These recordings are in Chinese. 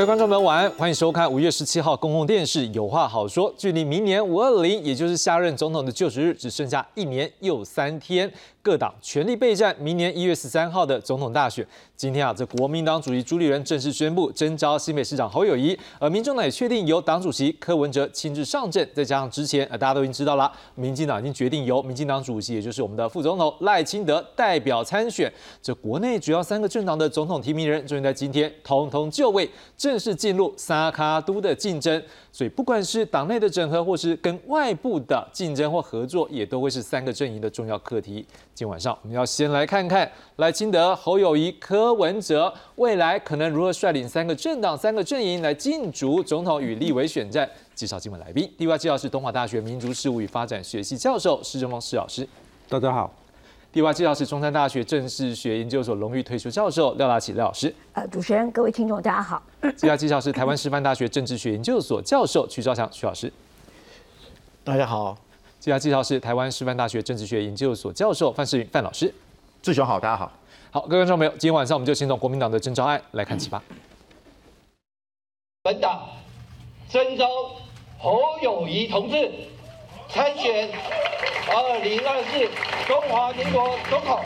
各位观众们晚安，欢迎收看五月十七号公共电视《有话好说》。距离明年五二零，也就是下任总统的就职日，只剩下一年又三天。各党全力备战明年一月十三号的总统大选。今天啊，这国民党主席朱立伦正式宣布征召新北市长侯友谊，而民众呢也确定由党主席柯文哲亲自上阵。再加上之前呃大家都已经知道了，民进党已经决定由民进党主席，也就是我们的副总统赖清德代表参选。这国内主要三个政党的总统提名人，终于在今天统统就位，正式进入沙卡都的竞争。所以不管是党内的整合，或是跟外部的竞争或合作，也都会是三个阵营的重要课题。今晚上我们要先来看看赖清德、侯友谊、柯文哲未来可能如何率领三个政党、三个阵营来竞逐总统与立委选战。介绍今晚来宾，第一位介绍是东华大学民族事务与发展学系教授施正峰施老师。大家好。第二位介绍是中山大学政治学研究所荣誉退休教授廖大启廖老师。呃，主持人、各位听众，大家好。接下来介绍是台湾师范大学政治学研究所教授曲兆祥曲老师。大家好。接下来介绍是台湾师范大学政治学研究所教授范世云范老师。志雄好，大家好。好，各位观众朋友，今天晚上我们就先从国民党的征召案来看起吧。本党征召侯友谊同志参选。二零二四中华民国总统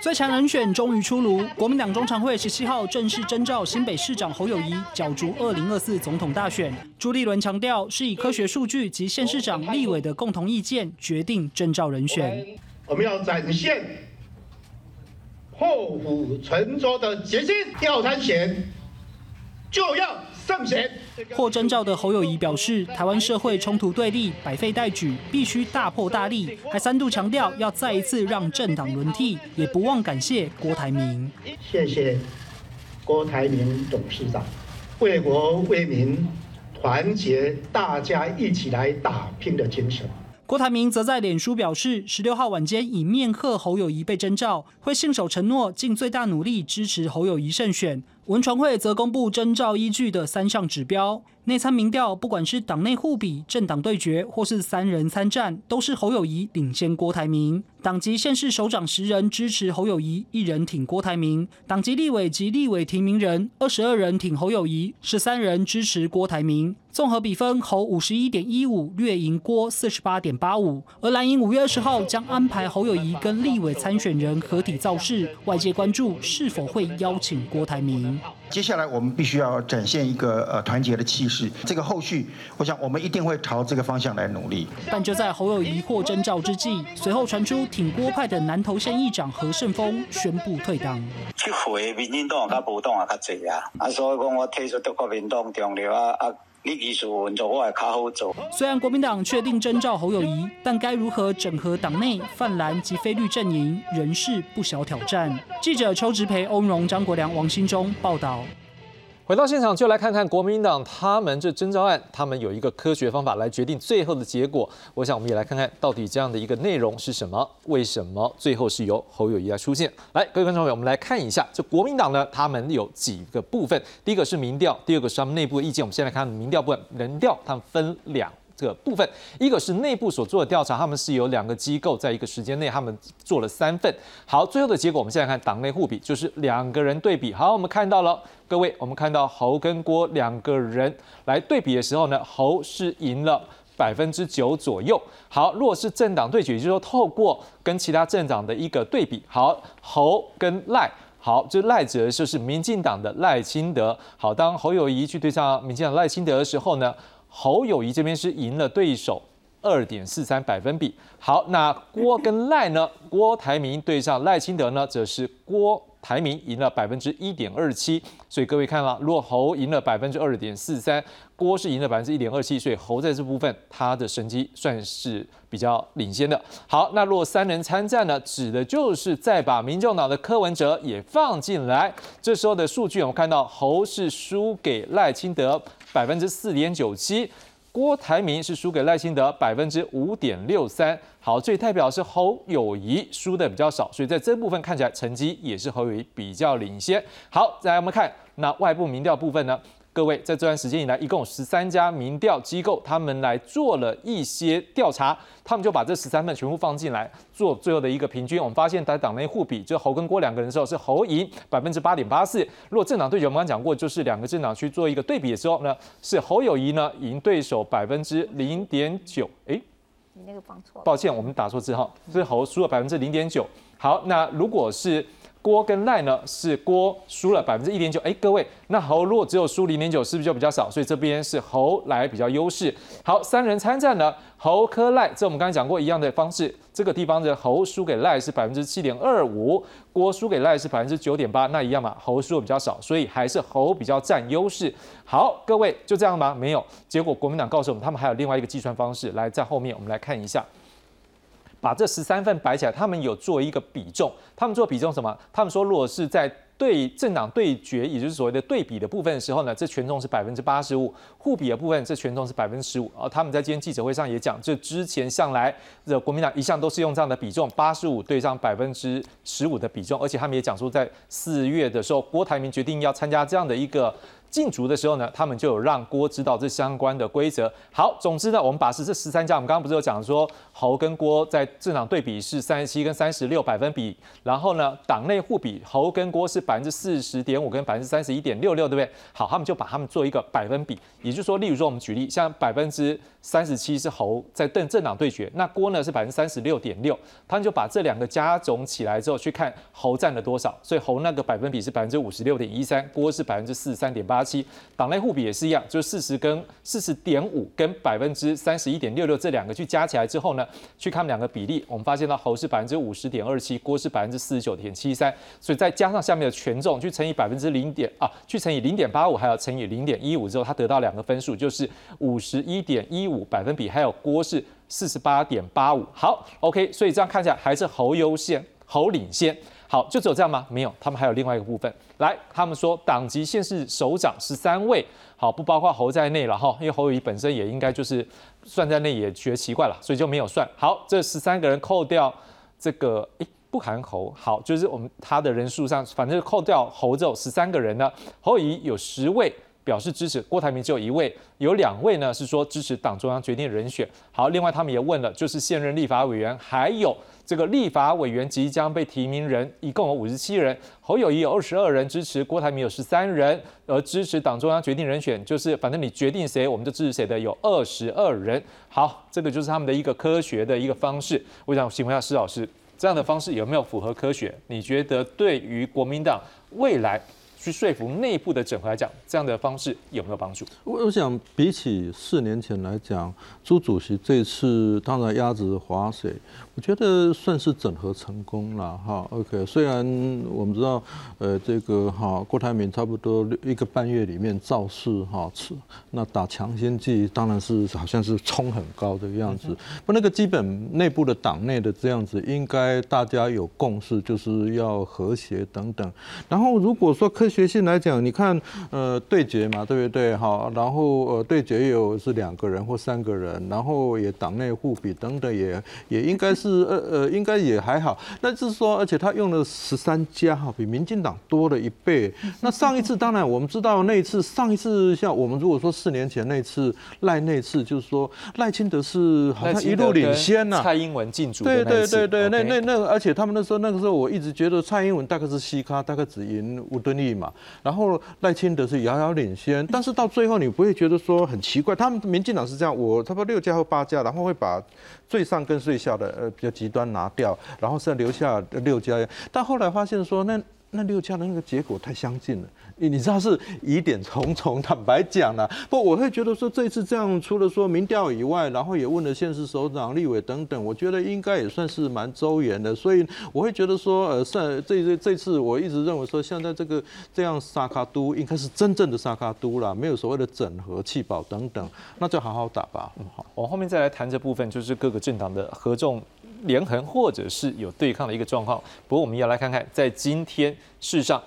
最强人选终于出炉，国民党中常会十七号正式征召新北市长侯友谊，角逐二零二四总统大选。朱立伦强调，是以科学数据及县市长、立委的共同意见决定征召人选。我们要展现破釜沉舟的决心，要参选就要。圣贤获征召的侯友谊表示，台湾社会冲突对立，百废待举，必须大破大立，还三度强调要再一次让政党轮替，也不忘感谢郭台铭。谢谢郭台铭董事长，为国为民，团结大家一起来打拼的精神。郭台铭则在脸书表示，十六号晚间以面贺侯友谊被征召，会信守承诺，尽最大努力支持侯友谊胜选。文传会则公布征召依据的三项指标，内参民调，不管是党内互比、政党对决，或是三人参战，都是侯友谊领先郭台铭。党籍县市首长十人支持侯友谊，一人挺郭台铭；党籍立委及立委提名人二十二人挺侯友谊，十三人支持郭台铭。综合比分，侯五十一点一五，略赢郭四十八点八五。而蓝营五月二十号将安排侯友谊跟立委参选人合体造势，外界关注是否会邀请郭台铭。接下来我们必须要展现一个呃团结的气势，这个后续，我想我们一定会朝这个方向来努力。但就在侯友谊获征召之际，随后传出挺郭派的南投县议长何胜峰宣布退党。去回民进党较，无党啊，较济啊，啊，所以讲我退出国民党啊啊。你技术稳做，我也较好做。虽然国民党确定征召侯友谊，但该如何整合党内泛蓝及非绿阵营，仍是不小挑战。记者邱植培、欧荣、张国良、王新忠报道。回到现场，就来看看国民党他们这征召案，他们有一个科学方法来决定最后的结果。我想我们也来看看到底这样的一个内容是什么？为什么最后是由侯友谊来出现？来，各位观众朋友，我们来看一下，这国民党呢，他们有几个部分。第一个是民调，第二个是他们内部的意见。我们先来看民调部分，人调他们分两。这个部分，一个是内部所做的调查，他们是有两个机构在一个时间内，他们做了三份。好，最后的结果，我们现在看党内互比，就是两个人对比。好，我们看到了，各位，我们看到侯跟郭两个人来对比的时候呢，侯是赢了百分之九左右。好，如果是政党对决，也就是说透过跟其他政党的一个对比，好，侯跟赖，好，这赖者就是民进党的赖清德。好，当侯友谊去对上民进党赖清德的时候呢？侯友谊这边是赢了对手二点四三百分比。好，那郭跟赖呢？郭台铭对上赖清德呢，则是郭台铭赢了百分之一点二七。所以各位看了，如果侯赢了百分之二点四三，郭是赢了百分之一点二七，所以侯在这部分他的成绩算是比较领先的。好，那如果三人参战呢，指的就是再把民众党的柯文哲也放进来。这时候的数据，我们看到侯是输给赖清德。百分之四点九七，郭台铭是输给赖清德百分之五点六三。好，这代表是侯友谊输的比较少，所以在这部分看起来成绩也是侯友谊比较领先。好，再来我们看那外部民调部分呢？各位在这段时间以来，一共有十三家民调机构，他们来做了一些调查，他们就把这十三份全部放进来做最后的一个平均。我们发现在党内互比，就侯跟郭两个人的时候是侯赢百分之八点八四。如果政党对决，我们刚讲过，就是两个政党去做一个对比的时候呢，是侯友谊呢赢对手百分之零点九。哎，你那个放错了，抱歉，我们打错字哈，是侯输了百分之零点九。好，那如果是郭跟赖呢，是郭输了百分之一点九。哎，各位，那侯如果只有输零点九，是不是就比较少？所以这边是侯来比较优势。好，三人参战呢，侯科赖，这我们刚才讲过一样的方式。这个地方的侯输给赖是百分之七点二五，郭输给赖是百分之九点八，那一样嘛，侯输的比较少，所以还是侯比较占优势。好，各位就这样吗？没有，结果国民党告诉我们，他们还有另外一个计算方式。来，在后面我们来看一下。把这十三份摆起来，他们有做一个比重。他们做比重什么？他们说，如果是在对政党对决，也就是所谓的对比的部分的时候呢，这权重是百分之八十五；互比的部分，这权重是百分之十五。啊，他们在今天记者会上也讲，这之前向来的国民党一向都是用这样的比重，八十五对上百分之十五的比重。而且他们也讲说，在四月的时候，郭台铭决定要参加这样的一个。进逐的时候呢，他们就有让郭知道这相关的规则。好，总之呢，我们把是这十三家，我们刚刚不是有讲说侯跟郭在政党对比是三十七跟三十六百分比，然后呢，党内互比侯跟郭是百分之四十点五跟百分之三十一点六六，对不对？好，他们就把他们做一个百分比，也就是说，例如说我们举例，像百分之三十七是侯在政政党对决，那郭呢是百分之三十六点六，他们就把这两个加总起来之后去看侯占了多少，所以侯那个百分比是百分之五十六点一三，郭是百分之四十三点八。八七党内互比也是一样，就是四十跟四十点五跟百分之三十一点六六这两个去加起来之后呢，去看两个比例，我们发现到侯是百分之五十点二七，郭是百分之四十九点七三，所以再加上下面的权重去乘以百分之零点啊，去乘以零点八五，还要乘以零点一五之后，它得到两个分数，就是五十一点一五百分比，还有郭是四十八点八五。好，OK，所以这样看起来还是侯优先，侯领先。好，就只有这样吗？没有，他们还有另外一个部分。来，他们说党籍现是首长十三位，好，不包括侯在内了哈，因为侯友谊本身也应该就是算在内，也觉得奇怪了，所以就没有算。好，这十三个人扣掉这个，诶，不含侯，好，就是我们他的人数上，反正扣掉侯之后，十三个人呢，侯友谊有十位。表示支持郭台铭只有一位，有两位呢是说支持党中央决定人选。好，另外他们也问了，就是现任立法委员，还有这个立法委员即将被提名人，一共有五十七人。侯友谊有二十二人支持，郭台铭有十三人，而支持党中央决定人选，就是反正你决定谁，我们就支持谁的，有二十二人。好，这个就是他们的一个科学的一个方式。我想请问一下施老师，这样的方式有没有符合科学？你觉得对于国民党未来？去说服内部的整合来讲，这样的方式有没有帮助？我我想比起四年前来讲，朱主席这次当然鸭子划水，我觉得算是整合成功了哈。OK，虽然我们知道，呃，这个哈郭台铭差不多一个半月里面造势哈，那打强心剂当然是好像是冲很高这个样子。不，那个基本内部的党内的这样子，应该大家有共识，就是要和谐等等。然后如果说科学。性来讲，你看，呃，对决嘛，对不对？哈，然后呃，对决也有是两个人或三个人，然后也党内互比等等，也也应该是呃呃，应该也还好。那就是说，而且他用了十三家哈，比民进党多了一倍。那上一次当然我们知道那一次，上一次像我们如果说四年前那次赖那次，就是说赖清德是好像一路领先呐，蔡英文进主对对对对，那那那而且他们那时候那个时候我一直觉得蔡英文大概是西咖，大概只赢吴敦义嘛。然后赖清德是遥遥领先，但是到最后你不会觉得说很奇怪，他们民进党是这样，我差不多六家或八家，然后会把最上跟最下的呃比较极端拿掉，然后再留下六家，但后来发现说那那六家的那个结果太相近了。你你知道是疑点重重，坦白讲了，不，我会觉得说这次这样，除了说民调以外，然后也问了县市首长、立委等等，我觉得应该也算是蛮周延的，所以我会觉得说，呃，算这这这次我一直认为说，现在这个这样沙卡都应该是真正的沙卡都啦，没有所谓的整合、弃保等等，那就好好打吧。好，我后面再来谈这部分，就是各个政党的合纵连横，或者是有对抗的一个状况。不过我们要来看看，在今天事实上。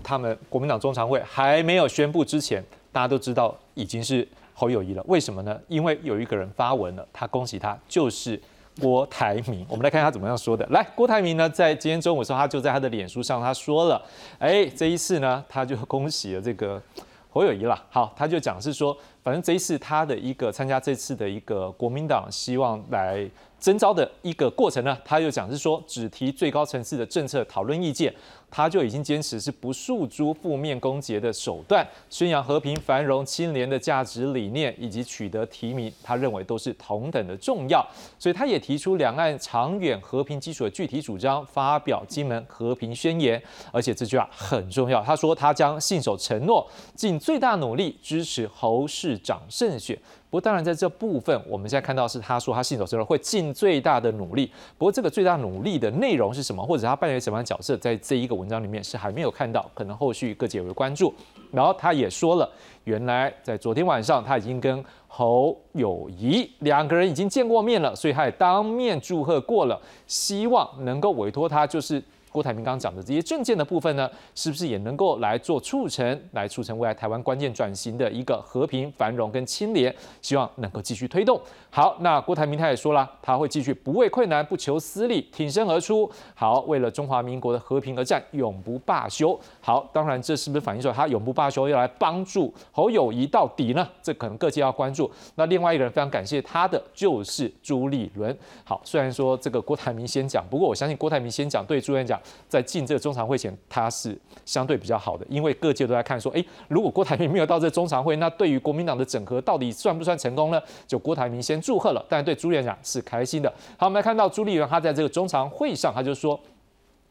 他们国民党中常会还没有宣布之前，大家都知道已经是侯友谊了。为什么呢？因为有一个人发文了，他恭喜他，就是郭台铭。我们来看他怎么样说的。来，郭台铭呢，在今天中午的时候，他就在他的脸书上他说了，哎，这一次呢，他就恭喜了这个侯友谊啦。好，他就讲是说，反正这一次他的一个参加这次的一个国民党希望来。征召的一个过程呢，他就讲是说只提最高层次的政策讨论意见，他就已经坚持是不诉诸负面攻击的手段，宣扬和平繁荣清廉的价值理念，以及取得提名，他认为都是同等的重要，所以他也提出两岸长远和平基础的具体主张，发表金门和平宣言，而且这句话很重要，他说他将信守承诺，尽最大努力支持侯市长胜选。不过，当然在这部分，我们现在看到是他说他信守承诺，会尽最大的努力。不过，这个最大努力的内容是什么，或者他扮演什么样的角色，在这一个文章里面是还没有看到，可能后续各界会关注。然后他也说了，原来在昨天晚上他已经跟侯友谊两个人已经见过面了，所以他也当面祝贺过了，希望能够委托他就是。郭台铭刚讲的这些政见的部分呢，是不是也能够来做促成，来促成未来台湾关键转型的一个和平、繁荣跟清廉？希望能够继续推动。好，那郭台铭他也说了，他会继续不畏困难、不求私利，挺身而出。好，为了中华民国的和平而战，永不罢休。好，当然这是不是反映说他永不罢休，要来帮助侯友谊到底呢？这可能各界要关注。那另外一个人非常感谢他的就是朱立伦。好，虽然说这个郭台铭先讲，不过我相信郭台铭先讲对朱元讲。在进这个中常会前，他是相对比较好的，因为各界都在看说，诶，如果郭台铭没有到这中常会，那对于国民党的整合到底算不算成功呢？就郭台铭先祝贺了，但对朱院长是开心的。好，我们来看到朱立伦他在这个中常会上，他就说。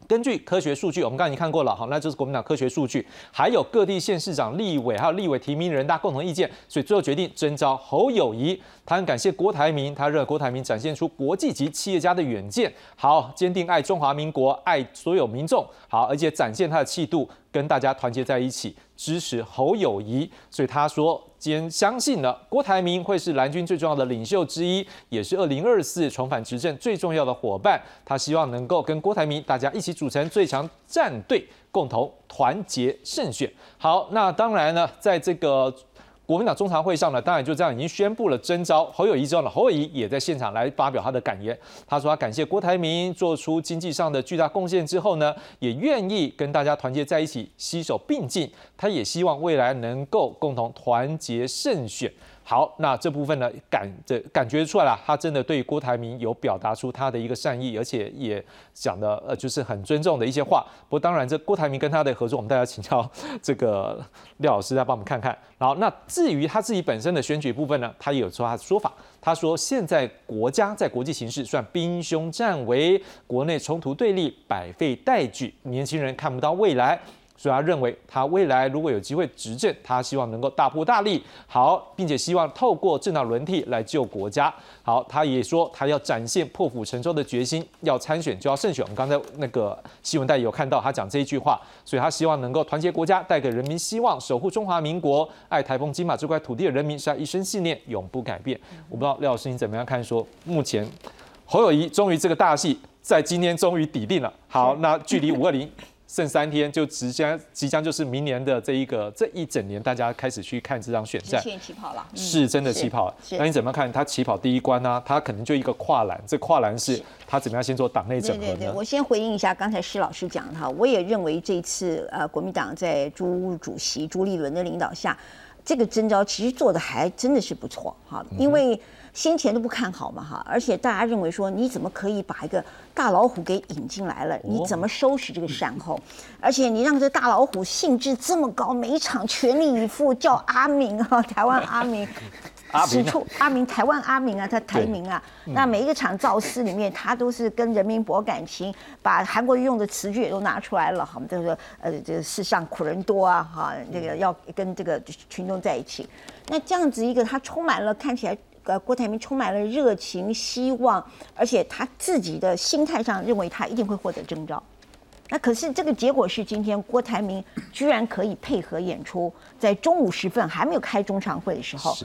根据科学数据，我们刚才已经看过了，好，那就是国民党科学数据，还有各地县市长、立委，还有立委提名人大共同意见，所以最后决定征召侯友谊。他很感谢郭台铭，他认为郭台铭展现出国际级企业家的远见，好，坚定爱中华民国、爱所有民众，好，而且展现他的气度。跟大家团结在一起，支持侯友谊，所以他说，坚相信了郭台铭会是蓝军最重要的领袖之一，也是二零二四重返执政最重要的伙伴。他希望能够跟郭台铭大家一起组成最强战队，共同团结胜选。好，那当然呢，在这个。国民党中常会上呢，当然就这样已经宣布了征召侯友谊之后呢，侯友谊也在现场来发表他的感言。他说他感谢郭台铭做出经济上的巨大贡献之后呢，也愿意跟大家团结在一起，携手并进。他也希望未来能够共同团结胜选。好，那这部分呢，感这感觉出来了，他真的对郭台铭有表达出他的一个善意，而且也讲的呃，就是很尊重的一些话。不过当然，这郭台铭跟他的合作，我们大家请教这个廖老师来帮我们看看。然后，那至于他自己本身的选举部分呢，他也有说他的说法。他说，现在国家在国际形势算兵凶战危，国内冲突对立，百废待举，年轻人看不到未来。所以他认为，他未来如果有机会执政，他希望能够大破大立，好，并且希望透过政党轮替来救国家。好，他也说他要展现破釜沉舟的决心，要参选就要胜选。我们刚才那个新闻带有看到他讲这一句话，所以他希望能够团结国家，带给人民希望，守护中华民国，爱台风金马这块土地的人民，是他一生信念，永不改变。我不知道廖老师你怎么样看？说目前侯友谊终于这个大戏在今天终于抵定了。好，那距离五二零。剩三天就即将即将就是明年的这一个这一整年，大家开始去看这场选战。起跑了，是真的起跑。那你怎么看他起跑第一关呢？他可能就一个跨栏，这跨栏是他怎么样先做党内整合呢？对对对，我先回应一下刚才施老师讲的哈，我也认为这次呃国民党在朱主席朱立伦的领导下，这个征召其实做的还真的是不错哈，因为。先前都不看好嘛哈，而且大家认为说你怎么可以把一个大老虎给引进来了？你怎么收拾这个善后？而且你让这大老虎兴致这么高，每一场全力以赴叫阿明啊，台湾阿明，使出阿明台湾阿明啊，他台名啊。那每一个场造势里面，他都是跟人民博感情，把韩国用的词句也都拿出来了。好，我们就说呃，这个世上苦人多啊，哈，这个要跟这个群众在一起。那这样子一个，他充满了看起来。呃，郭台铭充满了热情、希望，而且他自己的心态上认为他一定会获得征召。那可是这个结果是，今天郭台铭居然可以配合演出，在中午时分还没有开中常会的时候，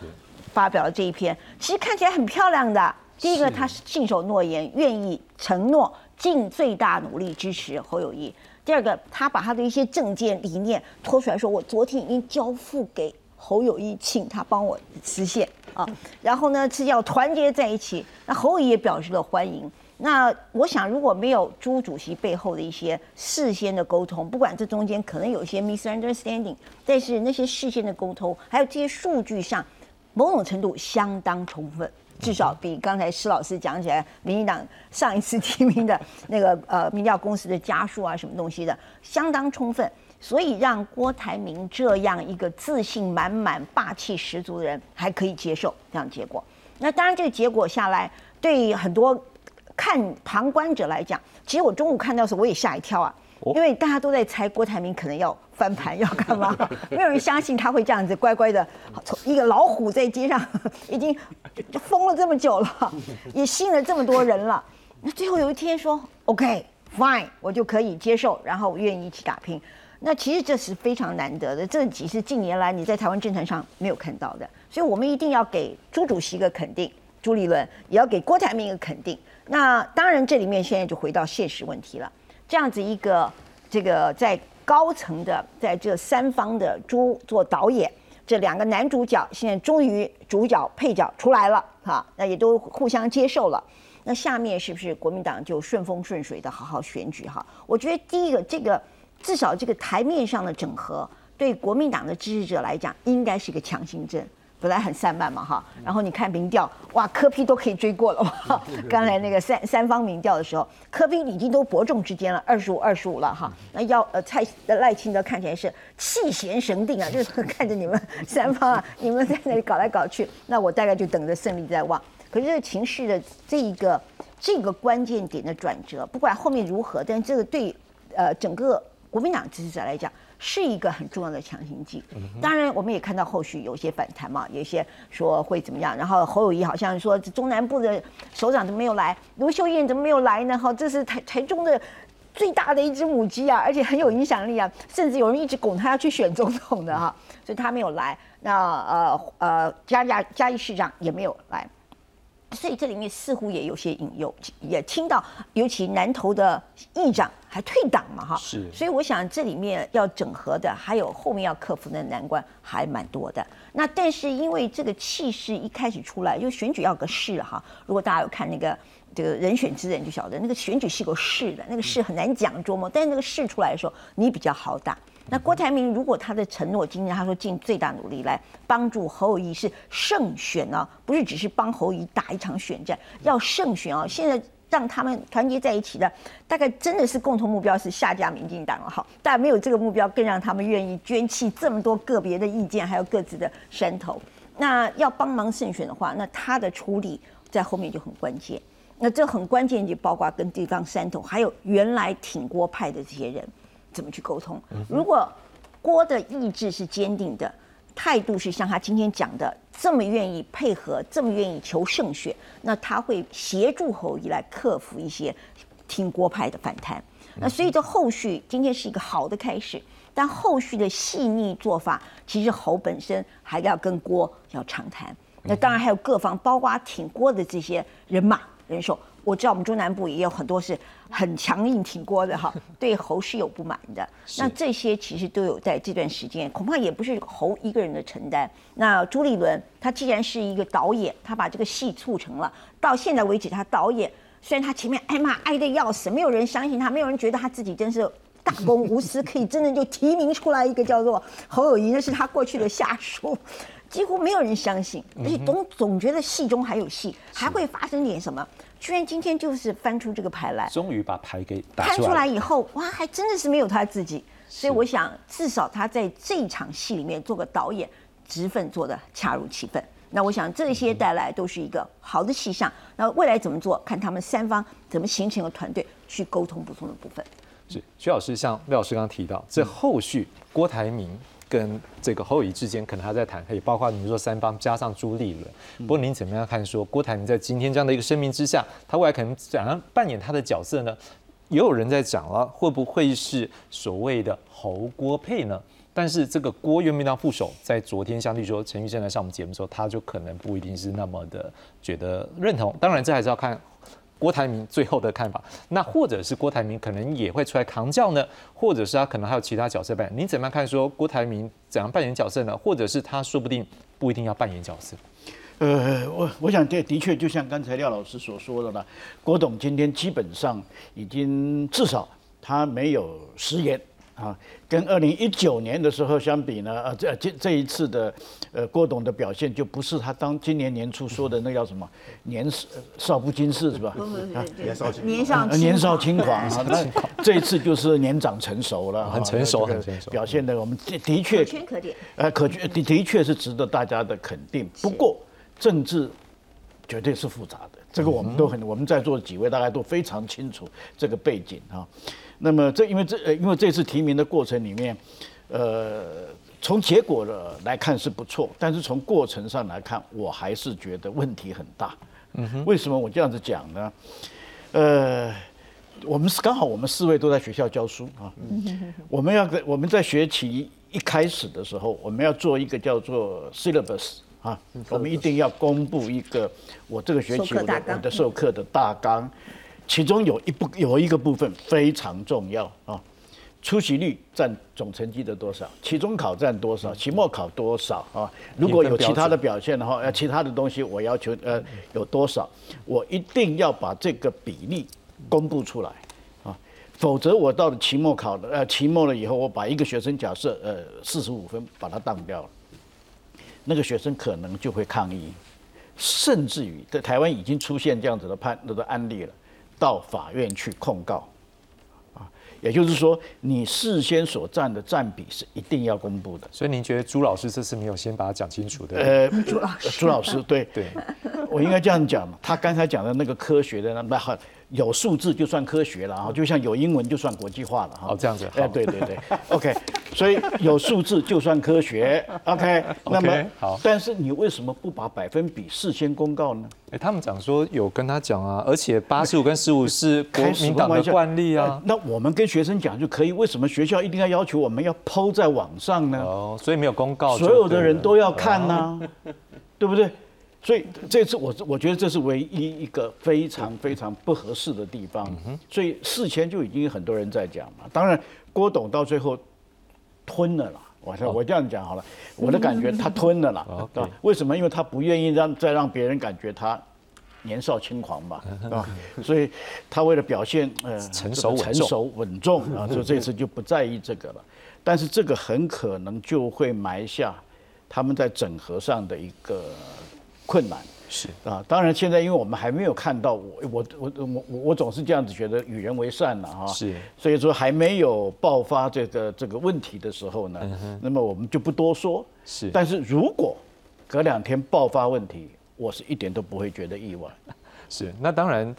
发表了这一篇，其实看起来很漂亮的。第一个，他是信守诺言，愿意承诺尽最大努力支持侯友谊；第二个，他把他的一些政见理念拖出来说，我昨天已经交付给。侯友谊请他帮我实现啊，然后呢是要团结在一起。那侯友也表示了欢迎。那我想，如果没有朱主席背后的一些事先的沟通，不管这中间可能有一些 misunderstanding，但是那些事先的沟通，还有这些数据上，某种程度相当充分，至少比刚才施老师讲起来，民进党上一次提名的那个呃民调公司的家数啊，什么东西的，相当充分，所以让郭台铭这样一个自信满满、霸气十足的人还可以接受这样结果。那当然，这个结果下来，对很多。看旁观者来讲，其实我中午看到的时候我也吓一跳啊，因为大家都在猜郭台铭可能要翻盘要干嘛，没有人相信他会这样子乖乖的，从一个老虎在街上已经疯了这么久了，也吸引了这么多人了，那最后有一天说 OK fine 我就可以接受，然后我愿意一起打拼，那其实这是非常难得的，这几是近年来你在台湾政坛上没有看到的，所以我们一定要给朱主席一个肯定，朱立伦也要给郭台铭一个肯定。那当然，这里面现在就回到现实问题了。这样子一个这个在高层的，在这三方的朱做导演，这两个男主角现在终于主角配角出来了哈，那也都互相接受了。那下面是不是国民党就顺风顺水的好好选举哈？我觉得第一个这个至少这个台面上的整合，对国民党的支持者来讲，应该是一个强心针。本来很散漫嘛哈，然后你看民调，哇，柯批都可以追过了哇。刚才那个三三方民调的时候，柯批已经都伯仲之间了，二十五二十五了哈。那要呃蔡赖清德看起来是气闲神定啊，就是看着你们三方啊，你们在那里搞来搞去，那我大概就等着胜利在望。可是这个情势的这一个这个关键点的转折，不管后面如何，但这个对呃整个国民党支持者来讲。是一个很重要的强心剂。当然，我们也看到后续有些反弹嘛，有一些说会怎么样。然后侯友谊好像说中南部的首长都没有来，卢秀燕怎么没有来呢？哈，这是台台中的最大的一只母鸡啊，而且很有影响力啊，甚至有人一直拱他要去选总统的哈，所以他没有来。那呃呃，嘉嘉嘉义市长也没有来。所以这里面似乎也有些引诱，也听到，尤其南投的议长还退党嘛，哈，是。所以我想这里面要整合的，还有后面要克服的难关还蛮多的。那但是因为这个气势一开始出来，因为选举要个势哈。如果大家有看那个这个人选之人就晓得，那个选举是个势的，那个势很难讲琢磨，但是那个势出来的时候，你比较好打。那郭台铭如果他的承诺，今天他说尽最大努力来帮助侯友谊是胜选啊，不是只是帮侯友谊打一场选战，要胜选啊！现在让他们团结在一起的，大概真的是共同目标是下架民进党了哈。但没有这个目标，更让他们愿意捐弃这么多个别的意见，还有各自的山头。那要帮忙胜选的话，那他的处理在后面就很关键。那这很关键，就包括跟地方山头，还有原来挺郭派的这些人。怎么去沟通？如果郭的意志是坚定的，态度是像他今天讲的这么愿意配合，这么愿意求胜选，那他会协助侯乙来克服一些听郭派的反弹。那所以这后续今天是一个好的开始，但后续的细腻做法，其实侯本身还要跟郭要长谈。那当然还有各方，包括挺郭的这些人马人手。我知道我们中南部也有很多是很强硬挺郭的哈，对侯是有不满的。那这些其实都有在这段时间，恐怕也不是侯一个人的承担。那朱立伦他既然是一个导演，他把这个戏促成了，到现在为止他导演，虽然他前面挨骂挨得要死，没有人相信他，没有人觉得他自己真是大公无私，可以真的就提名出来一个叫做侯友谊，那是他过去的下属。几乎没有人相信，而且总总觉得戏中还有戏，还会发生点什么。居然今天就是翻出这个牌来，终于把牌给翻出来以后，哇，还真的是没有他自己。所以我想，至少他在这场戏里面做个导演，职分做的恰如其分。那我想这些带来都是一个好的气象。那未来怎么做，看他们三方怎么形成一个团队去沟通不同的部分。是徐老师，像廖老师刚刚提到，这后续郭台铭。跟这个侯友谊之间可能还在谈，可以包括你们说三方加上朱立伦。不过您怎么样看？说郭台铭在今天这样的一个声明之下，他未来可能怎样扮演他的角色呢？也有人在讲了，会不会是所谓的侯郭配呢？但是这个郭原民当副手在昨天相对说陈玉生来上我们节目的时候，他就可能不一定是那么的觉得认同。当然，这还是要看。郭台铭最后的看法，那或者是郭台铭可能也会出来扛教呢，或者是他可能还有其他角色扮演。您怎么样看？说郭台铭怎样扮演角色呢？或者是他说不定不一定要扮演角色？呃，我我想这的确就像刚才廖老师所说的了，郭董今天基本上已经至少他没有食言啊，跟二零一九年的时候相比呢，呃，这这这一次的呃郭董的表现就不是他当今年年初说的那叫什么年少少不经事是吧？不不不，年少年少呃年少轻狂啊，那这一次就是年长成熟了，很成熟很成熟表现的我们的的确可圈可点。呃，可的的确是值得大家的肯定。不过，政治绝对是复杂的，这个我们都很，我们在座的几位大概都非常清楚这个背景啊。那么这因为这呃因为这次提名的过程里面，呃，从结果的来看是不错，但是从过程上来看，我还是觉得问题很大。嗯哼，为什么我这样子讲呢？呃。我们是刚好我们四位都在学校教书啊，我们要在我们在学期一开始的时候，我们要做一个叫做 syllabus 啊，我们一定要公布一个我这个学期我的我的授课的大纲，其中有一部有一个部分非常重要啊，出席率占总成绩的多少，期中考占多少，期末考多少啊？如果有其他的表现的话，呃，其他的东西我要求呃有多少，我一定要把这个比例公布出来啊，否则我到了期末考的呃期末了以后，我把一个学生假设呃四十五分把他当掉了，那个学生可能就会抗议，甚至于在台湾已经出现这样子的判的案例了，到法院去控告。啊，也就是说，你事先所占的占比是一定要公布的。所以您觉得朱老师这次没有先把它讲清楚的？呃，朱老师，朱老师，对，对，我应该这样讲嘛。他刚才讲的那个科学的那那好，有数字就算科学了啊，就像有英文就算国际化了哈。哦这样子哎，好对对对，OK，所以有数字就算科学，OK。那么好但是你为什么不把百分比事先公告呢？哎，他们讲说有跟他讲啊，而且八十五跟十五是国民党的惯例啊呃。那我们跟学生讲就可以，为什么学校一定要要求我们要抛在网上呢？哦，所以没有公告所有的人都要看呐、对不对？所以这次我我觉得这是唯一一个非常非常不合适的地方。所以事前就已经很多人在讲嘛。当然，郭董到最后吞了啦。我说我这样讲好了，我的感觉他吞了啦，OK 对吧？为什么？因为他不愿意让再让别人感觉他年少轻狂 吧，啊，所以他为了表现呃成熟稳重成熟稳重 啊，所以这次就不在意这个了。但是这个很可能就会埋下他们在整合上的一个困难。是啊，当然现在因为我们还没有看到，我我我我我我总是这样子觉得与人为善了哈，是，所以说还没有爆发这个这个问题的时候呢，那么我们就不多说。是但是如果隔两天爆发问题，我是一点都不会觉得意外。是，那当然，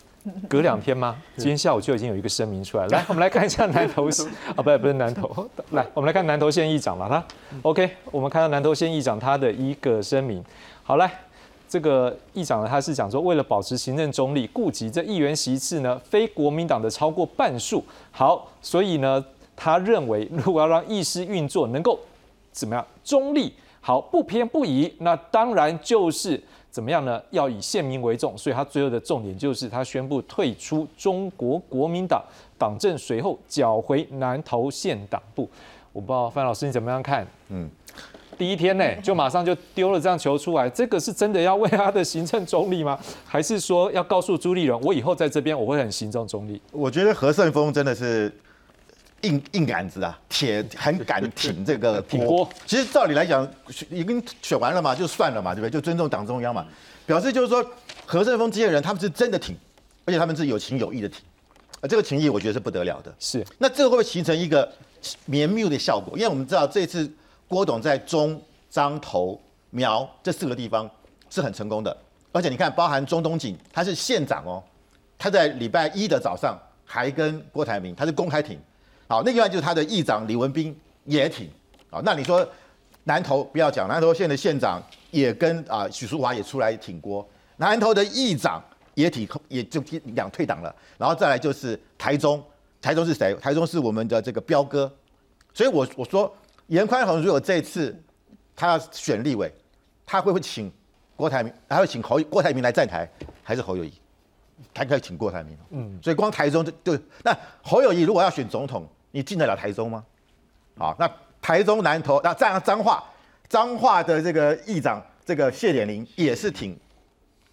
隔两天吗？今天下午就已经有一个声明出来了。来，我们来看一下南投县 啊，不是不是南投，来，我们来看南投县议长了。他 OK，我们看到南投县议长他的一个声明。好，来，这个议长呢，他是讲说，为了保持行政中立，顾及这议员席次呢，非国民党的超过半数。好，所以呢，他认为如果要让议事运作能够怎么样中立，好不偏不倚，那当然就是怎么样呢？要以县民为重，所以他最后的重点就是他宣布退出中国国民党党政，随后缴回南投县党部。我不知道范老师你怎么样看？嗯，第一天呢就马上就丢了这样球出来，这个是真的要为他的行政中立吗？还是说要告诉朱立伦，我以后在这边我会很行政中立？我觉得何胜峰真的是硬硬杆子啊，铁很敢挺这个 挺锅。其实照理来讲，已经选完了嘛，就算了嘛，对不对？就尊重党中央嘛，表示就是说何胜峰这些人他们是真的挺，而且他们是有情有义的挺，啊，这个情谊我觉得是不得了的。是，那这个会不会形成一个绵密的效果？因为我们知道这次郭董在中、彰、投、苗这四个地方是很成功的，而且你看，包含中东锦，他是县长哦，他在礼拜一的早上还跟郭台铭他是公开挺，好，那个地方就是他的议长李文斌也挺，好，那你说南投不要讲，南投县的县长也跟啊许淑华也出来挺郭，南投的议长也挺也就两退党了，然后再来就是台中，台中是谁？台中是我们的这个彪哥，所以我我说严宽宏如果这次他要选立委，他会不会请郭台铭，还会请侯郭台铭来站台，还是侯友谊？他可以请郭台铭，嗯，所以光台中就就那侯友谊如果要选总统，你进得了台中吗？好，那台中南投那这样彰化，彰化的这个议长这个谢点玲也是挺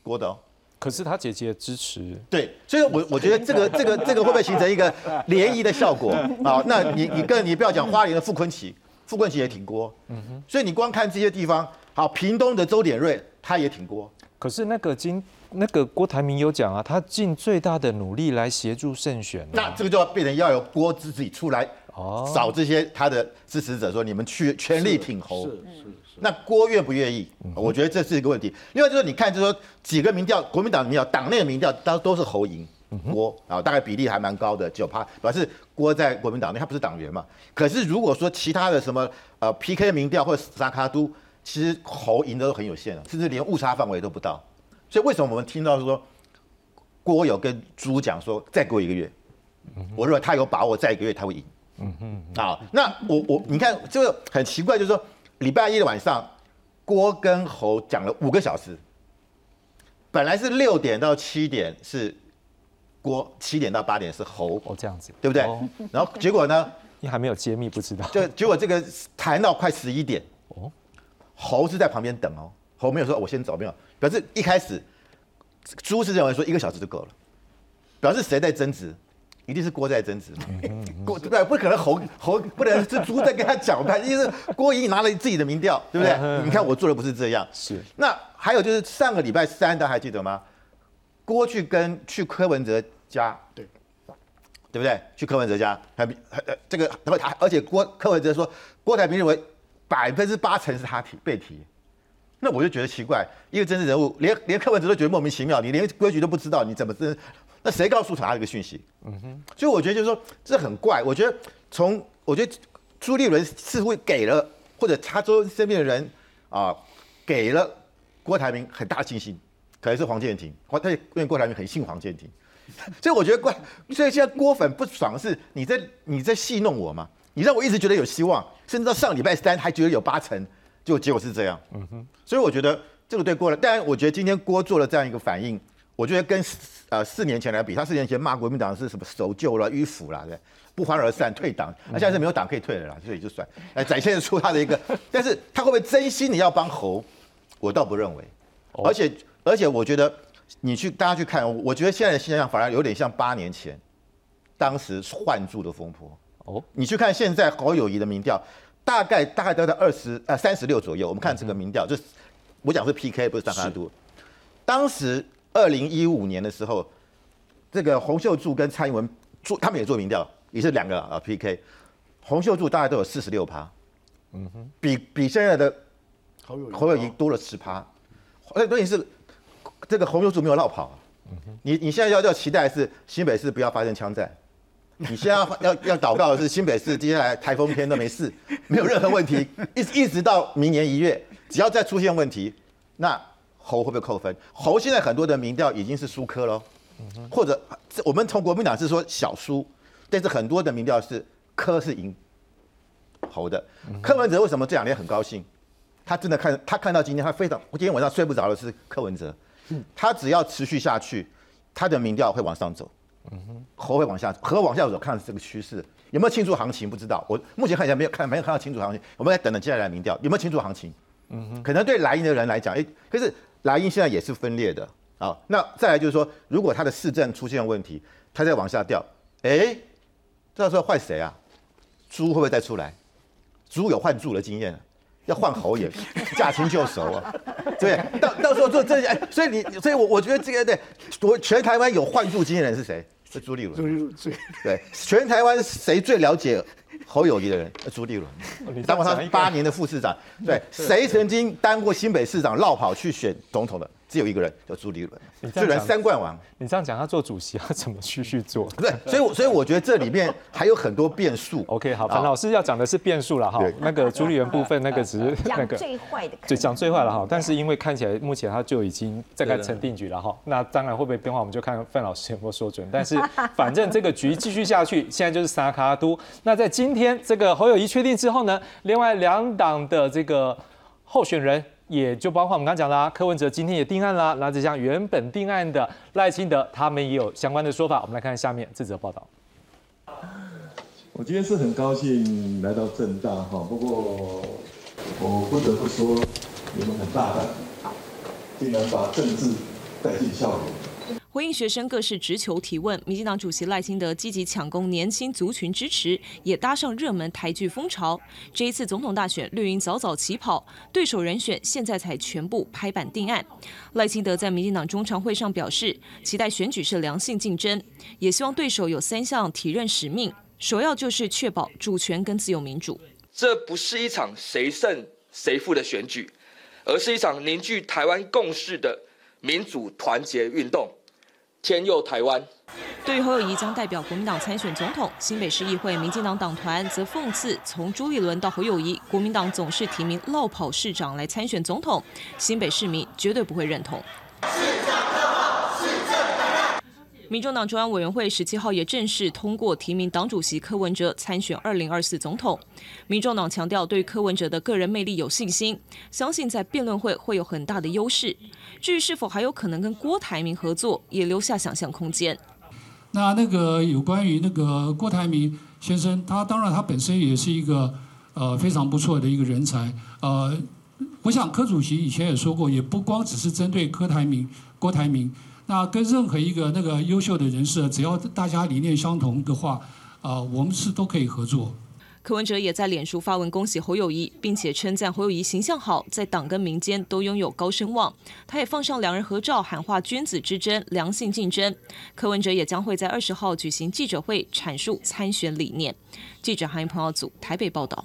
郭的哦。可是他姐姐支持，对，所以我我觉得这个这个这个会不会形成一个涟漪的效果 啊？那你你更你不要讲花莲的傅昆萁，傅昆萁也挺郭，嗯哼，所以你光看这些地方，好，屏东的周点瑞他也挺郭，可是那个今那个郭台铭有讲啊，他尽最大的努力来协助胜选、啊，那这个就要变成要有郭自己出来哦。找这些他的支持者说，你们去全力挺侯。是是是，那郭愿不愿意？我觉得这是一个问题。另外就是你看，就是说几个民调，国民党民调、党内的民调都都是侯赢郭啊，大概比例还蛮高的，九趴，表示郭在国民党内他不是党员嘛。可是如果说其他的什么呃 PK 民调或者沙卡都，其实侯赢的都很有限了，甚至连误差范围都不到。所以为什么我们听到说郭有跟朱讲说再给我一个月，我认为他有把握再一个月他会赢。嗯哼，好，那我我你看这个很奇怪，就是说礼拜一的晚上，郭跟侯讲了五个小时，本来是六点到七点是郭，七点到八点是侯，哦这样子，对不对？哦然后结果呢，你还没有揭秘，不知道。就结果这个谈到快十一点，哦，侯是在旁边等哦，侯没有说我先走，没有，表示一开始朱是认为说一个小时就够了，表示谁在争执？一定是郭在争执嘛，郭 对不对？不可能侯侯不能是猪在跟他讲判，一定是郭莹拿了自己的民调，对不对？你看我做的不是这样，是那还有就是上个礼拜三，大家还记得吗？郭去跟去柯文哲家，对对不对？去柯文哲家，还还呃这个，然后他而且郭柯文哲说，郭台铭认为百分之八成是他提被提，那我就觉得奇怪，一个政治人物，连连柯文哲都觉得莫名其妙，你连规矩都不知道，你怎么真？那谁告诉他这个讯息？嗯哼，所以我觉得就是说这很怪。我觉得从我觉得朱立伦似乎给了或者他周身边的人啊，给了郭台铭很大信心，可能是黄建庭，黄他因为郭台铭很信黄建庭，所以我觉得怪。所以现在郭粉不爽的是你在你在戏弄我嘛？你让我一直觉得有希望，甚至到上礼拜三还觉得有八成，就结果是这样。嗯哼，所以我觉得这个对郭了。当然，我觉得今天郭做了这样一个反应。我觉得跟呃四年前来比，他四年前骂国民党是什么守旧了、迂腐了，对，不欢而散、退党，那现在是没有党可以退了啦，所以就算，来，展现出他的一个，但是他会不会真心的要帮侯？我倒不认为，而且而且我觉得你去大家去看，我觉得现在的现象反而有点像八年前当时换柱的风波。哦，你去看现在侯友谊的民调，大概大概都在二十呃三十六左右。我们看这个民调，就是我讲是 PK 不是上卡度，当时。二零一五年的时候，这个洪秀柱跟蔡英文做，他们也做民调，也是两个啊 PK。洪秀柱大概都有四十六趴，嗯哼，比比现在的侯友侯友谊多了十趴。那东西是这个洪秀柱没有绕跑，你你现在要要期待是新北市不要发生枪战，你现在要要要祷告的是新北市接下来台风天都没事，没有任何问题，一一直到明年一月，只要再出现问题，那。侯会不会扣分？侯现在很多的民调已经是输科喽，或者我们从国民党是说小输，但是很多的民调是科是赢侯的。柯文哲为什么这两天很高兴？他真的看他看到今天他非常，我今天晚上睡不着的是柯文哲，他只要持续下去，他的民调会往上走，嗯哼，和会往下，和往下走，看这个趋势有没有清楚行情不知道。我目前看起来没有看没有看到清楚行情，我们在等等接下来民调有没有清楚行情。嗯哼，可能对莱茵的人来讲，哎，可是。莱茵现在也是分裂的啊，那再来就是说，如果他的市政出现问题，他再往下掉，哎，到时候换谁啊？猪会不会再出来？猪有换猪的经验，要换侯爷驾轻就熟啊，对，到到时候做这些，所以你，所以我我觉得这个对，我全台湾有换柱经验的人是谁？是朱立伦。朱立伦最对，全台湾谁最了解？侯友谊的人，朱立伦，当过他八年的副市长，对，谁曾经当过新北市长，绕跑去选总统的，只有一个人叫朱立伦，虽然三冠王。你这样讲，他做主席要怎么继续做？对，所以，所以我觉得这里面还有很多变数。OK，好，樊老师要讲的是变数了哈。那个朱立伦部分，那个只是 那个最坏的，就讲最坏了哈。但是因为看起来目前他就已经大概成定局了哈。那当然会不会变化，我们就看范老师有没有说准。但是反正这个局继续下去，现在就是萨卡都。那在今天这个侯友谊确定之后呢，另外两党的这个候选人。也就包括我们刚讲的柯文哲今天也定案啦，那这项原本定案的赖清德，他们也有相关的说法。我们来看下面这则报道。我今天是很高兴来到正大哈，不过我不得不说，你们很大胆，竟然把政治带进校园。回应学生各式直球提问，民进党主席赖清德积极抢攻年轻族群支持，也搭上热门台剧风潮。这一次总统大选，绿营早早起跑，对手人选现在才全部拍板定案。赖清德在民进党中常会上表示，期待选举是良性竞争，也希望对手有三项提任使命，首要就是确保主权跟自由民主。这不是一场谁胜谁负的选举，而是一场凝聚台湾共识的民主团结运动。天佑台湾。对于侯友谊将代表国民党参选总统，新北市议会民进党党团则讽刺，从朱立伦到侯友谊，国民党总是提名落跑市长来参选总统，新北市民绝对不会认同。民众党中央委员会十七号也正式通过提名党主席柯文哲参选二零二四总统。民众党强调对柯文哲的个人魅力有信心，相信在辩论会会有很大的优势。至于是否还有可能跟郭台铭合作，也留下想象空间。那那个有关于那个郭台铭先生，他当然他本身也是一个呃非常不错的一个人才。呃，我想柯主席以前也说过，也不光只是针对柯台铭、郭台铭。那跟任何一个那个优秀的人士，只要大家理念相同的话，啊，我们是都可以合作。柯文哲也在脸书发文恭喜侯友谊，并且称赞侯友谊形象好，在党跟民间都拥有高声望。他也放上两人合照，喊话君子之争、良性竞争。柯文哲也将会在二十号举行记者会，阐述参选理念。记者韩朋友组台北报道。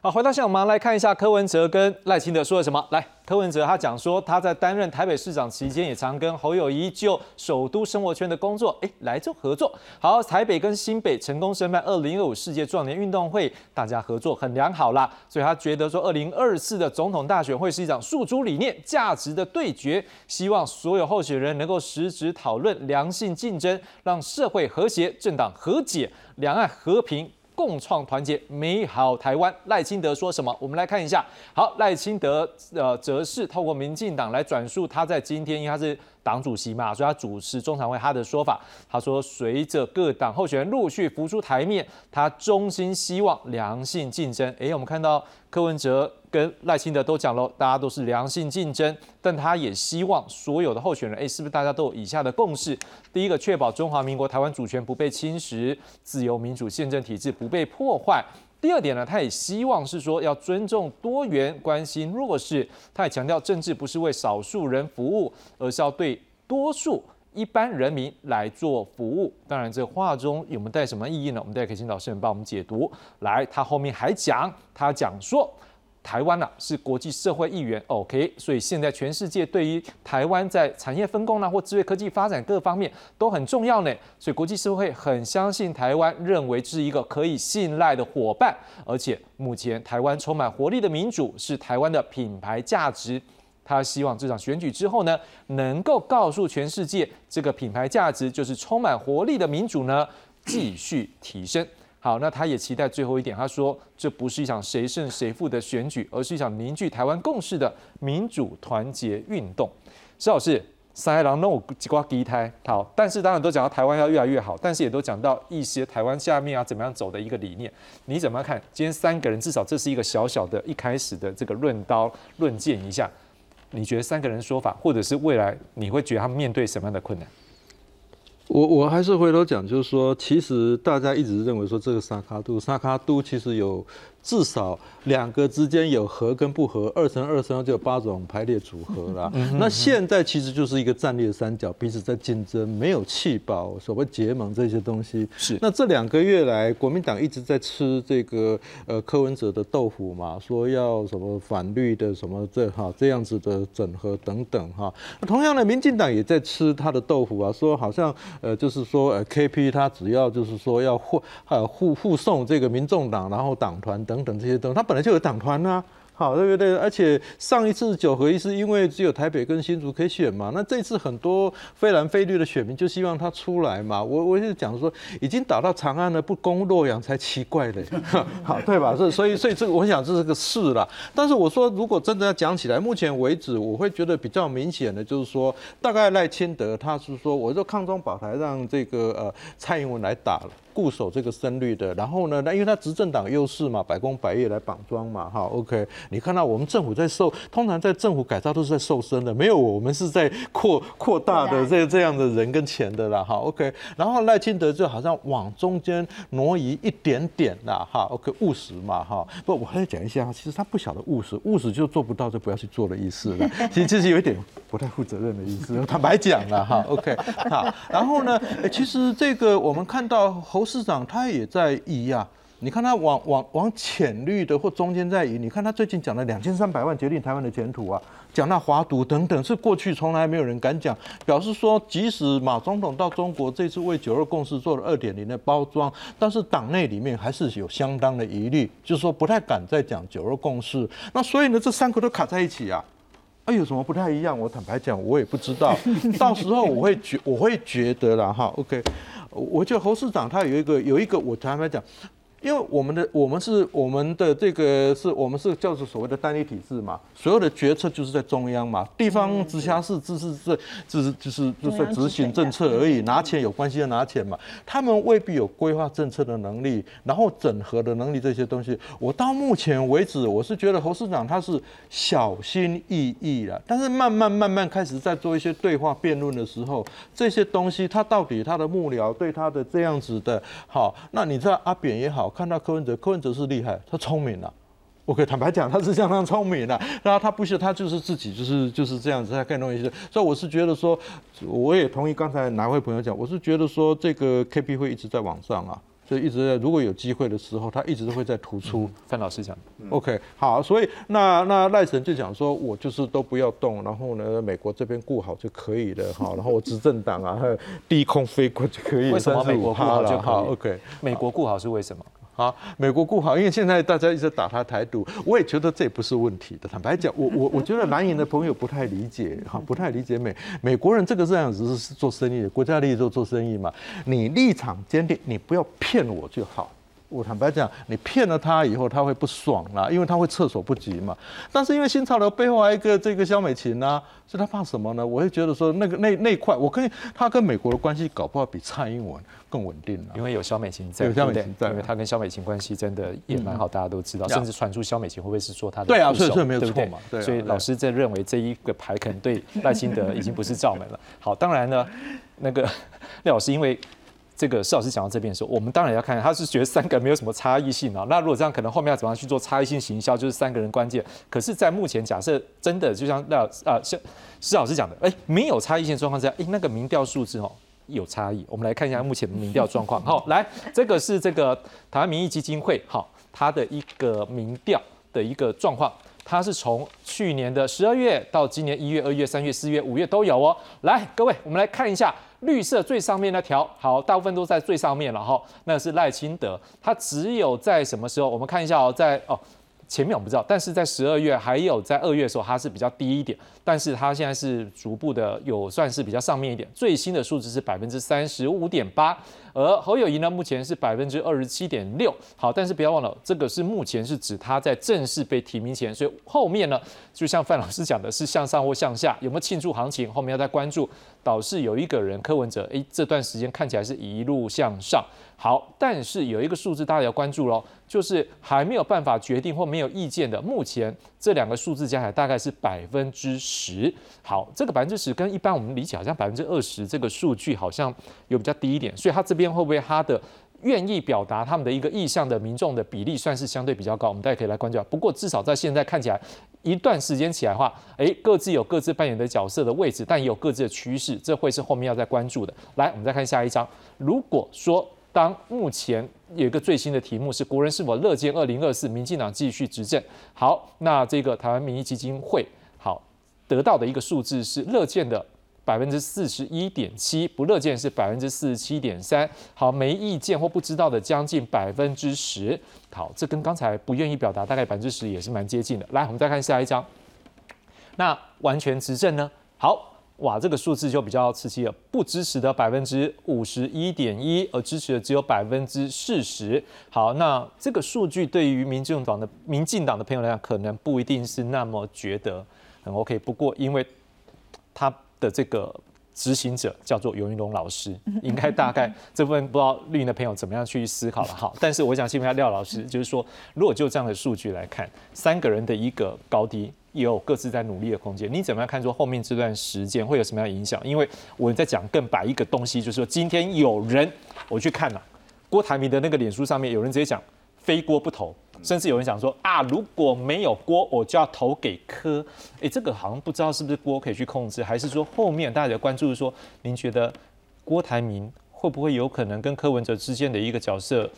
好，回到现场，马上来看一下柯文哲跟赖清德说了什么。来，柯文哲他讲说，他在担任台北市长期间，也常跟侯友谊就首都生活圈的工作，哎，来做合作。好，台北跟新北成功申办二零二五世界壮年运动会，大家合作很良好啦。所以他觉得说，二零二四的总统大选会是一场诉诸理念、价值的对决，希望所有候选人能够实质讨论良性竞争，让社会和谐、政党和解、两岸和平。共创团结美好台湾，赖清德说什么？我们来看一下。好，赖清德呃，则是透过民进党来转述他在今天，因为他是党主席嘛，所以他主持中常会，他的说法，他说，随着各党候选人陆续浮出台面，他衷心希望良性竞争。诶，我们看到柯文哲。跟赖清德都讲了，大家都是良性竞争，但他也希望所有的候选人，哎，是不是大家都有以下的共识？第一个，确保中华民国台湾主权不被侵蚀，自由民主宪政体制不被破坏。第二点呢，他也希望是说要尊重多元，关心弱势。他也强调，政治不是为少数人服务，而是要对多数一般人民来做服务。当然，这话中有没有带什么意义呢？我们大家可以请老师们帮我们解读。来，他后面还讲，他讲说。台湾呐是国际社会一员，OK，所以现在全世界对于台湾在产业分工呐或智慧科技发展各方面都很重要呢，所以国际社会很相信台湾，认为是一个可以信赖的伙伴，而且目前台湾充满活力的民主是台湾的品牌价值，他希望这场选举之后呢，能够告诉全世界，这个品牌价值就是充满活力的民主呢继续提升。好，那他也期待最后一点，他说这不是一场谁胜谁负的选举，而是一场凝聚台湾共识的民主团结运动。施老师，三海狼弄几瓜第一胎，好，但是当然都讲到台湾要越来越好，但是也都讲到一些台湾下面要怎么样走的一个理念，你怎么看？今天三个人至少这是一个小小的一开始的这个论刀论剑一下，你觉得三个人说法，或者是未来你会觉得他们面对什么样的困难？我我还是回头讲，就是说，其实大家一直认为说这个萨卡都，萨卡都其实有。至少两个之间有合跟不合，二乘二乘就有八种排列组合了。那现在其实就是一个战略三角，彼此在竞争，没有气保，所谓结盟这些东西。是。那这两个月来，国民党一直在吃这个呃柯文哲的豆腐嘛，说要什么反绿的什么这哈这样子的整合等等哈。那同样的，民进党也在吃他的豆腐啊，说好像呃就是说呃 KP 他只要就是说要护呃护护送这个民众党，然后党团。等等这些东西，他本来就有党团啊，好对不对？而且上一次九合一是因为只有台北跟新竹可以选嘛，那这次很多非蓝非绿的选民就希望他出来嘛。我我就讲说，已经打到长安了，不攻洛阳才奇怪嘞，好对吧？所以所以所以这个我想这是个事了。但是我说，如果真的要讲起来，目前为止我会觉得比较明显的就是说，大概赖清德他是说，我就抗中保台让这个呃蔡英文来打了。固守这个声率的。然后呢，那因为他执政党优势嘛，百工百业来绑桩嘛，哈，OK。你看到我们政府在瘦，通常在政府改造都是在瘦身的，没有我们是在扩扩大的这这样的人跟钱的啦，哈，OK。然后赖清德就好像往中间挪移一点点啦，哈，OK，务实嘛，哈。不，我还要讲一下，其实他不晓得务实，务实就做不到就不要去做的意思了。其实这是有一点不太负责任的意思，坦白讲了哈，OK。好，然后呢，其实这个我们看到侯市长他也在移啊。你看他往往往浅绿的或中间在移，你看他最近讲了两千三百万决定台湾的前途啊，讲到华独等等，是过去从来没有人敢讲，表示说即使马总统到中国这次为九二共识做了二点零的包装，但是党内里面还是有相当的疑虑，就是说不太敢再讲九二共识。那所以呢，这三个都卡在一起啊。哎，有什么不太一样？我坦白讲，我也不知道。到时候我会觉，我会觉得了哈。OK，我觉得侯市长他有一个有一个，我坦白讲。因为我们的我们是我们的这个是我们是叫做所谓的单一体制嘛，所有的决策就是在中央嘛，地方直辖市只是这只是就是就是执行政策而已，拿钱有关系就拿钱嘛，他们未必有规划政策的能力，然后整合的能力这些东西。我到目前为止，我是觉得侯市长他是小心翼翼了，但是慢慢慢慢开始在做一些对话辩论的时候，这些东西他到底他的幕僚对他的这样子的，好，那你知道阿扁也好。看到柯文哲，柯文哲是厉害，他聪明了。我可以坦白讲，他是相当聪明的。然后他不是，他就是自己，就是就是这样子，他更容易。所以我是觉得说，我也同意刚才哪位朋友讲，我是觉得说，这个 K P 会一直在往上啊。就一直在，如果有机会的时候，他一直都会在突出。范老师讲，OK，好，所以那那赖神就讲说，我就是都不要动，然后呢，美国这边顾好就可以了，哈，然后我执政党啊，低空飞过就可以。为什么美国顾好就好？OK，美国顾好是为什么？啊，美国不好，因为现在大家一直打他台独，我也觉得这不是问题的。坦白讲，我我我觉得蓝营的朋友不太理解，哈，不太理解美美国人这个这样子是做生意的，国家利益做做生意嘛。你立场坚定，你不要骗我就好。我坦白讲，你骗了他以后，他会不爽啦，因为他会措手不及嘛。但是因为新潮流背后还有一个这个肖美琴呢，所以他怕什么呢？我会觉得说那个那那块，我跟他跟美国的关系搞不好比蔡英文更稳定了，因为有肖美琴在，有肖美琴在，因为他跟肖美琴关系真的也蛮好，大家都知道，甚至传出肖美琴会不会是说他的对啊，所以没有错嘛。所以老师在认为这一个牌可能对赖清德已经不是罩门了。好，当然呢，那个 廖老师因为。这个施老师讲到这边的时候，我们当然要看，他是觉得三个没有什么差异性啊。那如果这样，可能后面要怎么样去做差异性行销，就是三个人关键。可是，在目前假设真的就像那啊，像施老师讲的，哎，没有差异性状况之下，哎，那个民调数字哦有差异。我们来看一下目前的民调状况。好，来，这个是这个台湾民意基金会好，它的一个民调的一个状况，它是从去年的十二月到今年一月、二月、三月、四月、五月都有哦。来，各位，我们来看一下。绿色最上面那条，好，大部分都在最上面了哈。那是赖清德，他只有在什么时候？我们看一下哦，在哦前面我不知道，但是在十二月还有在二月的时候，它是比较低一点，但是它现在是逐步的有算是比较上面一点。最新的数字是百分之三十五点八。而侯友谊呢，目前是百分之二十七点六。好，但是不要忘了，这个是目前是指他在正式被提名前，所以后面呢，就像范老师讲的，是向上或向下，有没有庆祝行情，后面要再关注。导致有一个人柯文哲，哎，这段时间看起来是一路向上。好，但是有一个数字大家要关注喽，就是还没有办法决定或没有意见的，目前这两个数字加起来大概是百分之十。好，这个百分之十跟一般我们理解好像百分之二十这个数据好像有比较低一点，所以他这边会不会他的愿意表达他们的一个意向的民众的比例算是相对比较高？我们大家可以来关注。不过至少在现在看起来，一段时间起来的话，哎，各自有各自扮演的角色的位置，但也有各自的趋势，这会是后面要再关注的。来，我们再看下一章。如果说当目前有一个最新的题目是国人是否乐见二零二四民进党继续执政？好，那这个台湾民意基金会好得到的一个数字是乐见的百分之四十一点七，不乐见是百分之四十七点三。好，没意见或不知道的将近百分之十。好，这跟刚才不愿意表达大概百分之十也是蛮接近的。来，我们再看下一张。那完全执政呢？好。哇，这个数字就比较刺激了，不支持的百分之五十一点一，而支持的只有百分之四十。好，那这个数据对于民进党的民进党的朋友来讲，可能不一定是那么觉得很 OK。不过，因为他的这个。执行者叫做尤云龙老师，应该大概这部分不知道绿营的朋友怎么样去思考了哈。但是我想请问一下廖老师，就是说，如果就这样的数据来看，三个人的一个高低也有各自在努力的空间，你怎么样看说后面这段时间会有什么样的影响？因为我在讲更白一个东西，就是说今天有人我去看了郭台铭的那个脸书上面有人直接讲非郭不投。甚至有人想说啊，如果没有锅，我就要投给柯。哎，这个好像不知道是不是锅可以去控制，还是说后面大家的关注是说，您觉得郭台铭会不会有可能跟柯文哲之间的一个角色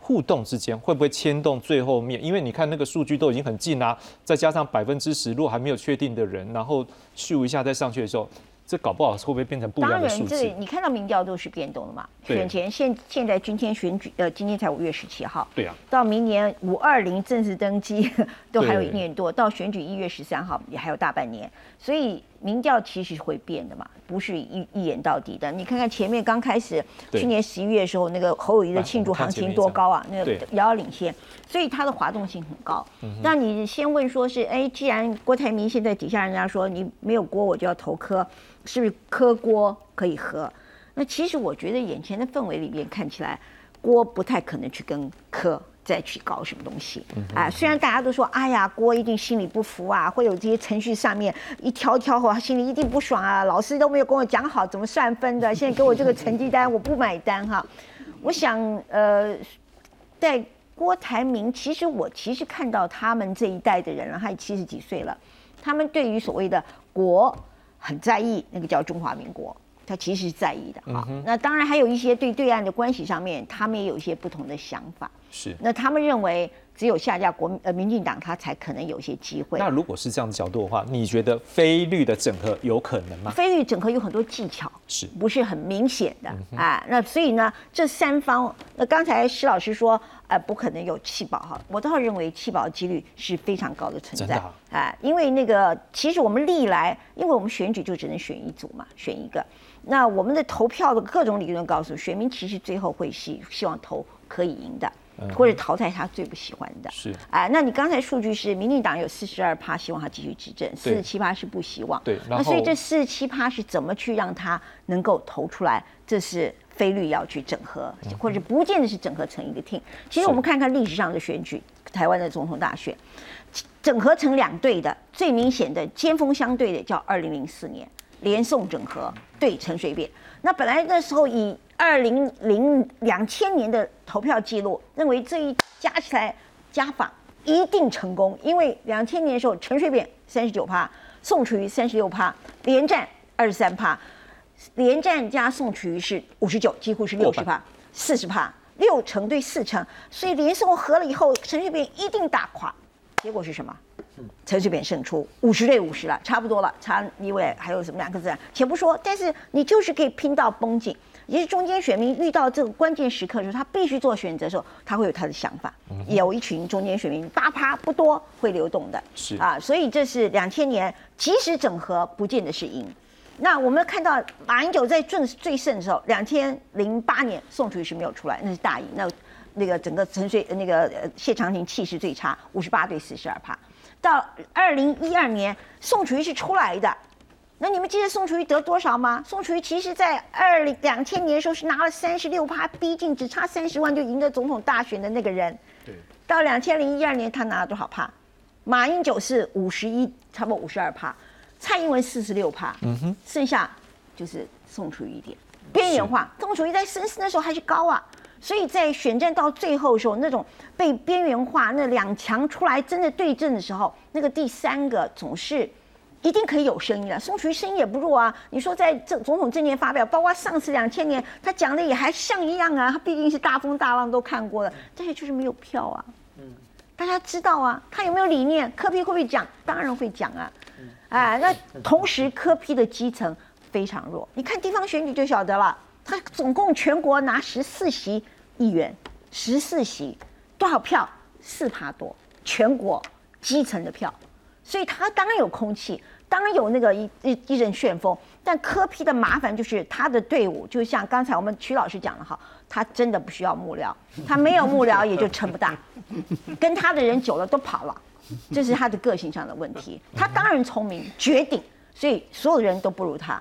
互动之间，会不会牵动最后面？因为你看那个数据都已经很近啦，再加上百分之十，如果还没有确定的人，然后咻一下再上去的时候。这搞不好会不会变成不一样的数字？当然，这你看到民调都是变动的嘛。选前现现在今天选举，呃，今天才五月十七号。对啊。到明年五二零正式登基 都还有一年多，到选举一月十三号也还有大半年，所以民调其实会变的嘛，不是一一眼到底的。你看看前面刚开始，去年十一月的时候，那个侯友谊的庆祝行情多高啊，那个遥遥领先，所以它的滑动性很高。那你先问说是，哎，既然郭台铭现在底下人家说你没有锅，我就要投科。是不是科锅可以喝？那其实我觉得眼前的氛围里面看起来，锅不太可能去跟科再去搞什么东西。啊，虽然大家都说，哎呀，郭一定心里不服啊，会有这些程序上面一条条他心里一定不爽啊。老师都没有跟我讲好怎么算分的，现在给我这个成绩单，我不买单哈。我想，呃，在郭台铭，其实我其实看到他们这一代的人了，他也七十几岁了，他们对于所谓的国。很在意那个叫中华民国，他其实是在意的啊。那当然还有一些对对岸的关系上面，他们也有一些不同的想法。是，那他们认为只有下架国呃民进党，他才可能有些机会。那如果是这样的角度的话，你觉得非绿的整合有可能吗？非绿整合有很多技巧，是不是很明显的啊？那所以呢，这三方，那刚才施老师说。呃，不可能有弃保哈，我倒认为弃保几率是非常高的存在啊，因为那个其实我们历来，因为我们选举就只能选一组嘛，选一个，那我们的投票的各种理论告诉选民，其实最后会希希望投可以赢的，或者淘汰他最不喜欢的，是啊，那你刚才数据是民进党有四十二趴希望他继续执政，四十七趴是不希望，对，那所以这四十七趴是怎么去让他能够投出来？这是。非律要去整合，或者不见得是整合成一个 team。其实我们看看历史上的选举，台湾的总统大选，整合成两队的最明显的尖锋相对的叫二零零四年连宋整合对陈水扁。那本来那时候以二零零两千年的投票记录，认为这一加起来加法一定成功，因为两千年的时候陈水扁三十九趴，宋楚瑜三十六趴，连战二十三趴。连战加宋楚瑜是五十九，几乎是六十趴，四十趴，六成对四成，所以连宋合了以后，陈水扁一定打垮。结果是什么？陈水扁胜出，五十对五十了，差不多了，差一位还有什么两个字？且不说，但是你就是可以拼到绷紧。也是中间选民遇到这个关键时刻的时候，他必须做选择的时候，他会有他的想法。有一群中间选民八趴不多会流动的，是啊，所以这是两千年即使整合，不见得是赢。那我们看到马英九在最最盛的时候，两千零八年宋楚瑜是没有出来，那是大赢。那那个整个陈水那个谢长廷气势最差，五十八对四十二趴。到二零一二年，宋楚瑜是出来的。那你们记得宋楚瑜得多少吗？宋楚瑜其实在二零两千年的时候是拿了三十六趴，逼近只差三十万就赢得总统大选的那个人。对。到两千零一二年，他拿了多少趴？马英九是五十一，差不多五十二趴。蔡英文四十六趴，嗯哼，剩下就是宋楚瑜一点边缘化。宋楚瑜在深思的时候还是高啊，所以在选战到最后的时候，那种被边缘化，那两强出来真的对阵的时候，那个第三个总是一定可以有声音的。宋楚瑜声音也不弱啊，你说在这总统证件发表，包括上次两千年他讲的也还像一样啊，他毕竟是大风大浪都看过了，但是就是没有票啊。嗯，大家知道啊，他有没有理念？科批会不会讲？当然会讲啊。哎，那同时科批的基层非常弱，你看地方选举就晓得了。他总共全国拿十四席议员，十四席多少票？四趴多，全国基层的票，所以他当然有空气，当然有那个一一一阵旋风。但科批的麻烦就是他的队伍，就像刚才我们曲老师讲的哈，他真的不需要幕僚，他没有幕僚也就成不大，跟他的人久了都跑了。这是他的个性上的问题。他当然聪明、绝顶，所以所有人都不如他。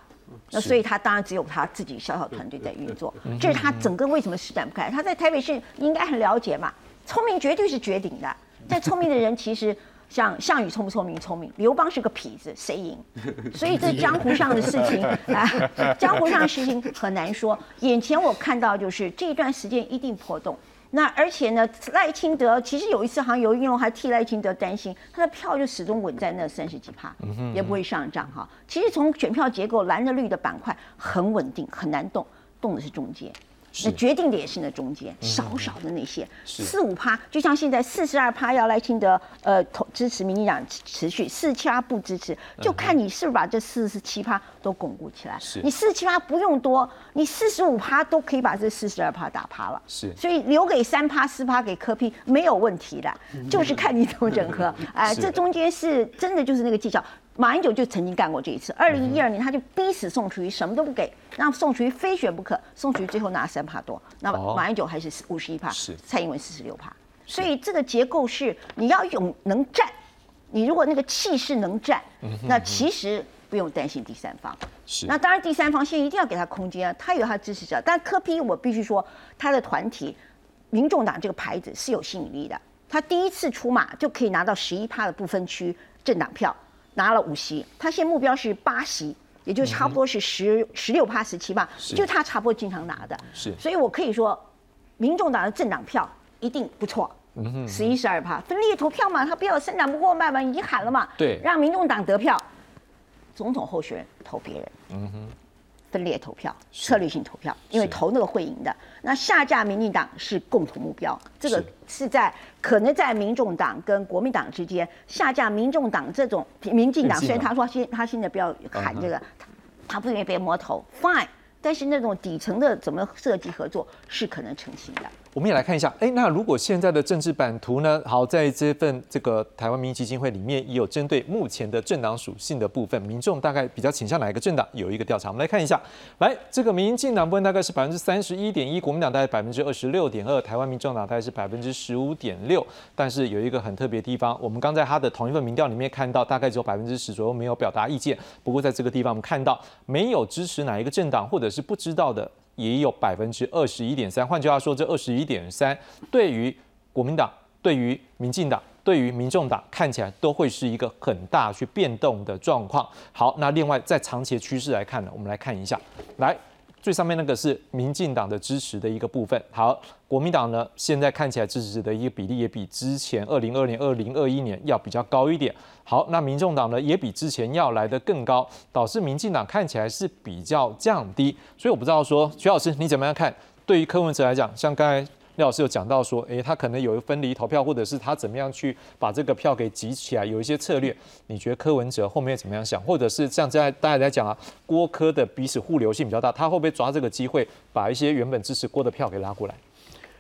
那所以他当然只有他自己小小团队在运作，这是他整个为什么施展不开。他在台北市应该很了解嘛，聪明绝对是绝顶的。但聪明的人其实像项羽聪不聪明？聪明。刘邦是个痞子，谁赢？所以这江湖上的事情 啊，江湖上的事情很难说。眼前我看到就是这一段时间一定波动。那而且呢，赖清德其实有一次好像有运用还替赖清德担心，他的票就始终稳在那三十几趴，也不会上涨哈。其实从选票结构，蓝的绿的板块很稳定，很难动，动的是中间。那决定的也是那中间少少的那些四五趴，就像现在四十二趴要来清德呃投支持民进党持续，四七趴不支持，就看你是不是把这四十七趴都巩固起来。你四十七趴不用多，你四十五趴都可以把这四十二趴打趴了。是，所以留给三趴四趴给科批没有问题的，就是看你怎么整合。哎，这中间是真的就是那个技巧。马英九就曾经干过这一次，二零一二年他就逼死宋楚瑜，什么都不给，让宋楚瑜非选不可。宋楚瑜最后拿三帕多，那么马英九还是五十一帕，蔡英文四十六帕。所以这个结构是你要勇能战，你如果那个气势能战，那其实不用担心第三方。是，那当然第三方现在一定要给他空间啊，他有他支持者。但柯批我必须说，他的团体民众党这个牌子是有吸引力的，他第一次出马就可以拿到十一趴的不分区政党票。拿了五席，他现在目标是八席，也就差不多是十十六趴十七趴，就他差不多经常拿的。是，所以我可以说，民众党的政党票一定不错。十一十二趴，分裂投票嘛，他不要生产不过卖嘛，已经喊了嘛。对，让民众党得票，总统候选人投别人。嗯哼。分裂投票，策略性投票，因为投那个会赢的。那下架民进党是共同目标，这个是在可能在民众党跟国民党之间下架民众党这种民进党，虽然他说现他现在不要喊这个，他不愿意被摸头，fine。但是那种底层的怎么设计合作是可能成型的。我们也来看一下，哎，那如果现在的政治版图呢？好，在这份这个台湾民意基金会里面，也有针对目前的政党属性的部分，民众大概比较倾向哪一个政党？有一个调查，我们来看一下。来，这个民进党部分大概是百分之三十一点一，国民党大概百分之二十六点二，台湾民众党大概是百分之十五点六。但是有一个很特别的地方，我们刚在他的同一份民调里面看到，大概只有百分之十左右没有表达意见。不过在这个地方，我们看到没有支持哪一个政党，或者是不知道的。也有百分之二十一点三，换句话说，这二十一点三对于国民党、对于民进党、对于民众党看起来都会是一个很大去变动的状况。好，那另外在长期的趋势来看呢，我们来看一下，来。最上面那个是民进党的支持的一个部分。好，国民党呢，现在看起来支持的一个比例也比之前二零二零、二零二一年要比较高一点。好，那民众党呢，也比之前要来的更高，导致民进党看起来是比较降低。所以我不知道说，徐老师你怎么样看？对于柯文哲来讲，像刚才。廖老师有讲到说，诶，他可能有分离投票，或者是他怎么样去把这个票给集起来，有一些策略。你觉得柯文哲后面怎么样想？或者是像在大家在讲啊，郭柯的彼此互流性比较大，他会不会抓这个机会把一些原本支持郭的票给拉过来？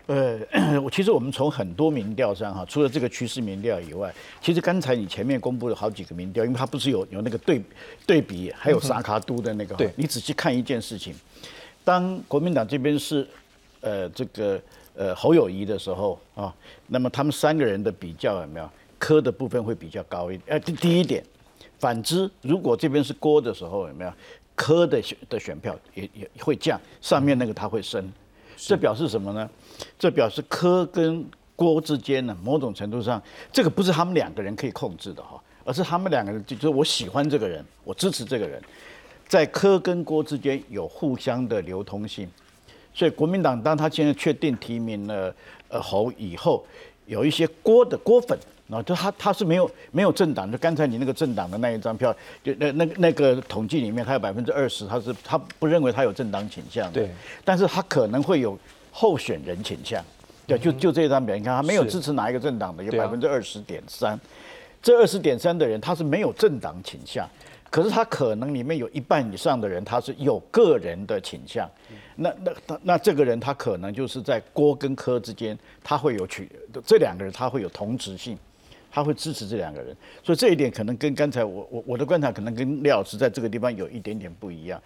呃，我其实我们从很多民调上哈，除了这个趋势民调以外，其实刚才你前面公布了好几个民调，因为它不是有有那个对对比，还有沙卡都的那个，对，你仔细看一件事情，当国民党这边是呃这个。呃，侯友谊的时候啊，那么他们三个人的比较有没有科的部分会比较高一点？呃，第第一点，反之，如果这边是郭的时候有没有科的选的选票也也会降，上面那个他会升，这表示什么呢？这表示科跟郭之间呢，某种程度上，这个不是他们两个人可以控制的哈，而是他们两个人就是我喜欢这个人，我支持这个人，在科跟郭之间有互相的流通性。所以国民党当他现在确定提名了呃侯以后，有一些郭的郭粉啊，就他他是没有没有政党，就刚才你那个政党的那一张票，就那那那个统计里面，他有百分之二十，他是他不认为他有政党倾向，对，但是他可能会有候选人倾向，对，就就这张表，你看他没有支持哪一个政党的，有百分之二十点三，这二十点三的人他是没有政党倾向。可是他可能里面有一半以上的人，他是有个人的倾向，那那那那这个人他可能就是在郭跟柯之间，他会有取这两个人他会有同质性，他会支持这两个人，所以这一点可能跟刚才我我我的观察可能跟廖老师在这个地方有一点点不一样，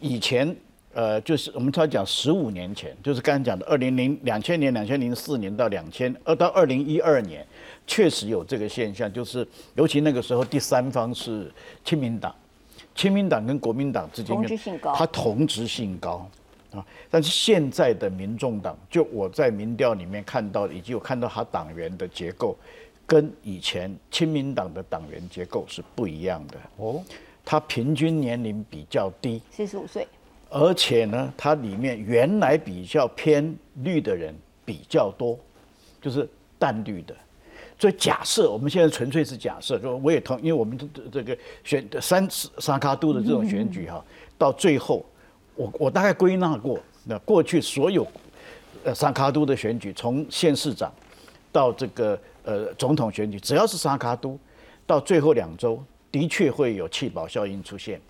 以前。呃，就是我们常讲十五年前，就是刚才讲的二零零两千年、两千零四年到两千二到二零一二年，确实有这个现象，就是尤其那个时候第三方是亲民党，亲民党跟国民党之间同质性高它同质性高啊。但是现在的民众党，就我在民调里面看到的，以及我看到他党员的结构，跟以前亲民党的党员结构是不一样的哦。他平均年龄比较低，四十五岁，而且呢，它里面原来比较偏绿的人比较多，就是淡绿的。所以假设我们现在纯粹是假设，说我也同，因为我们这这个选三沙卡都的这种选举哈，到最后，我我大概归纳过，那过去所有呃沙卡都的选举，从县市长到这个呃总统选举，只要是沙卡都，到最后两周的确会有弃保效应出现，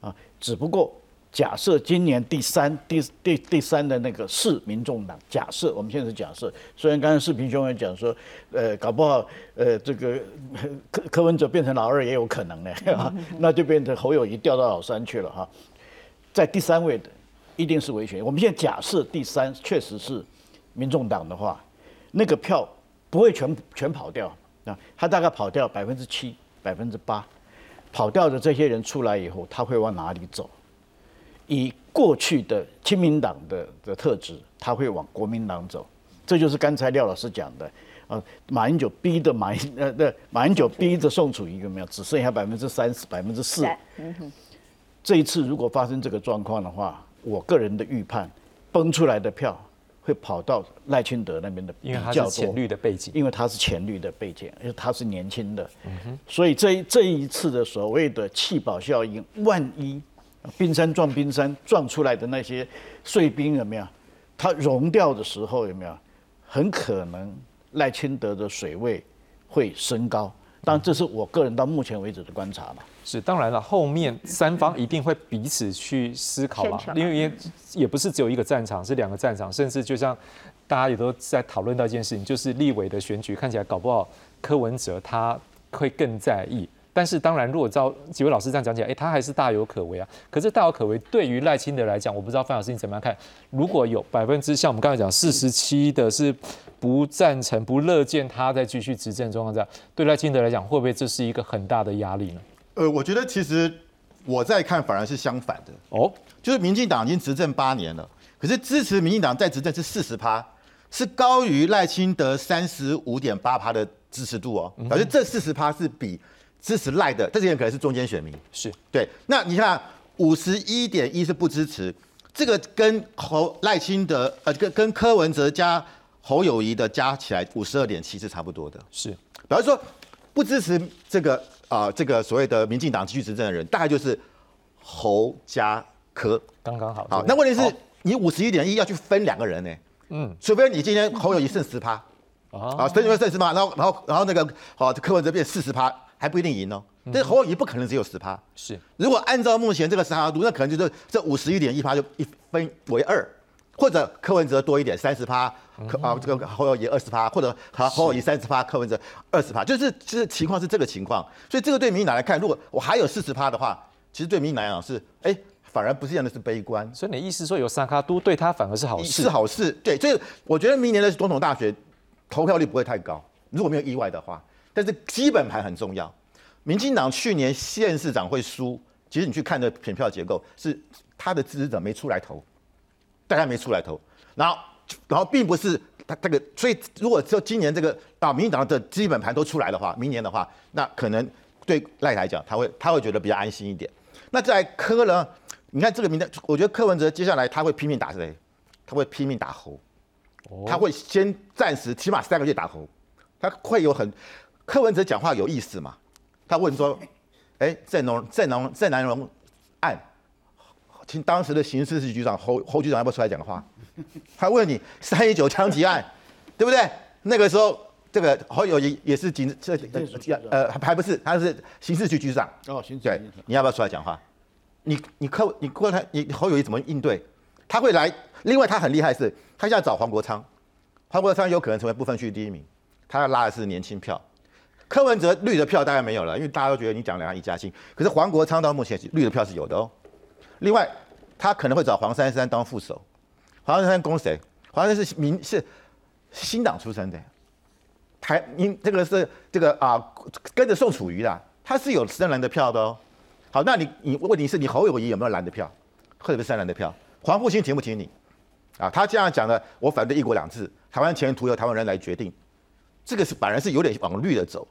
啊，只不过。假设今年第三、第第第三的那个是民众党，假设我们现在是假设，虽然刚才视频兄也讲说，呃，搞不好，呃，这个柯柯文哲变成老二也有可能呢，那就变成侯友谊掉到老三去了哈。在第三位的一定是维权。我们现在假设第三确实是民众党的话，那个票不会全全跑掉啊，他大概跑掉百分之七、百分之八，跑掉的这些人出来以后，他会往哪里走？以过去的亲民党的的特质，他会往国民党走，这就是刚才廖老师讲的啊。马英九逼的马英呃，对，马英九逼着宋楚瑜有没有？只剩下百分之三十、百分之四。这一次如果发生这个状况的话，我个人的预判，崩出来的票会跑到赖清德那边的因为他是浅绿的背景，因为他是浅绿的背景，而且他是年轻的，所以这这一次的所谓的弃保效应，万一。冰山撞冰山撞出来的那些碎冰有没有？它融掉的时候有没有？很可能赖清德的水位会升高。当然，这是我个人到目前为止的观察嘛。是，当然了，后面三方一定会彼此去思考嘛，因为也也不是只有一个战场，是两个战场，甚至就像大家也都在讨论到一件事情，就是立委的选举看起来搞不好柯文哲他会更在意。但是当然，如果照几位老师这样讲起来，哎，他还是大有可为啊。可是大有可为，对于赖清德来讲，我不知道范老师你怎么样看？如果有百分之像我们刚才讲四十七的是不赞成、不乐见他再继续执政状况下，对赖清德来讲，会不会这是一个很大的压力呢？呃，我觉得其实我在看反而是相反的哦，就是民进党已经执政八年了，可是支持民进党在执政是四十趴，是高于赖清德三十五点八趴的支持度哦，表示这四十趴是比。支持赖的这些人可能是中间选民，是对。那你看五十一点一是不支持，这个跟侯赖清德呃跟跟柯文哲加侯友谊的加起来五十二点七是差不多的。是，比方说不支持这个啊这个所谓的民进党继续执政的人，大概就是侯家科，刚刚好。好，那问题是你五十一点一要去分两个人呢？嗯，除非你今天侯友谊剩十趴，啊，分出来剩十趴，然后然后然后那个好柯文哲变四十趴。还不一定赢哦，这侯友谊不可能只有十趴。是，如果按照目前这个三趴度，那可能就是这五十一点一趴就一分为二，或者柯文哲多一点三十趴，柯啊这个侯友谊二十趴，或者和侯友谊三十趴，柯文哲二十趴，就是就是情况是这个情况。所以这个对民进党来看，如果我还有四十趴的话，其实对民进党是哎，反而不是这样的是悲观。所以你意思说有三卡都对他反而是好事？是好事。对，所以我觉得明年的总统大选投票率不会太高，如果没有意外的话。但是基本盘很重要。民进党去年县市长会输，其实你去看的选票结构是他的支持者没出来投，大家没出来投，然后然后并不是他这个，所以如果说今年这个啊民进党的基本盘都出来的话，明年的话，那可能对赖来讲他会他会觉得比较安心一点。那在柯呢？你看这个名单，我觉得柯文哲接下来他会拼命打谁？他会拼命打侯，他会先暂时起码三个月打侯，他会有很。柯文哲讲话有意思嘛？他问说：“哎，郑龙郑龙郑南荣案，请当时的刑事局局长侯侯局长要不要出来讲话？”他问你三一九枪击案，对不对？那个时候这个侯友谊也是警这呃还不是他是刑事局局长哦，刑对，你要不要出来讲话？你你柯你柯他你侯友谊怎么应对？他会来，另外他很厉害是，他现在找黄国昌，黄国昌有可能成为部分区第一名，他要拉的是年轻票。柯文哲绿的票大概没有了，因为大家都觉得你讲两岸一家亲。可是黄国昌到目前绿的票是有的哦。另外，他可能会找黄珊珊当副手。黄珊珊攻谁？黄珊是民是新党出身的，台民这个是这个啊跟着宋楚瑜的，他是有深蓝的票的哦。好，那你你问题是你侯友谊有没有蓝的票，特别是蓝的票？黄复兴挺不挺你？啊，他这样讲的，我反对一国两制，台湾前途由台湾人来决定，这个是反而是有点往绿的走。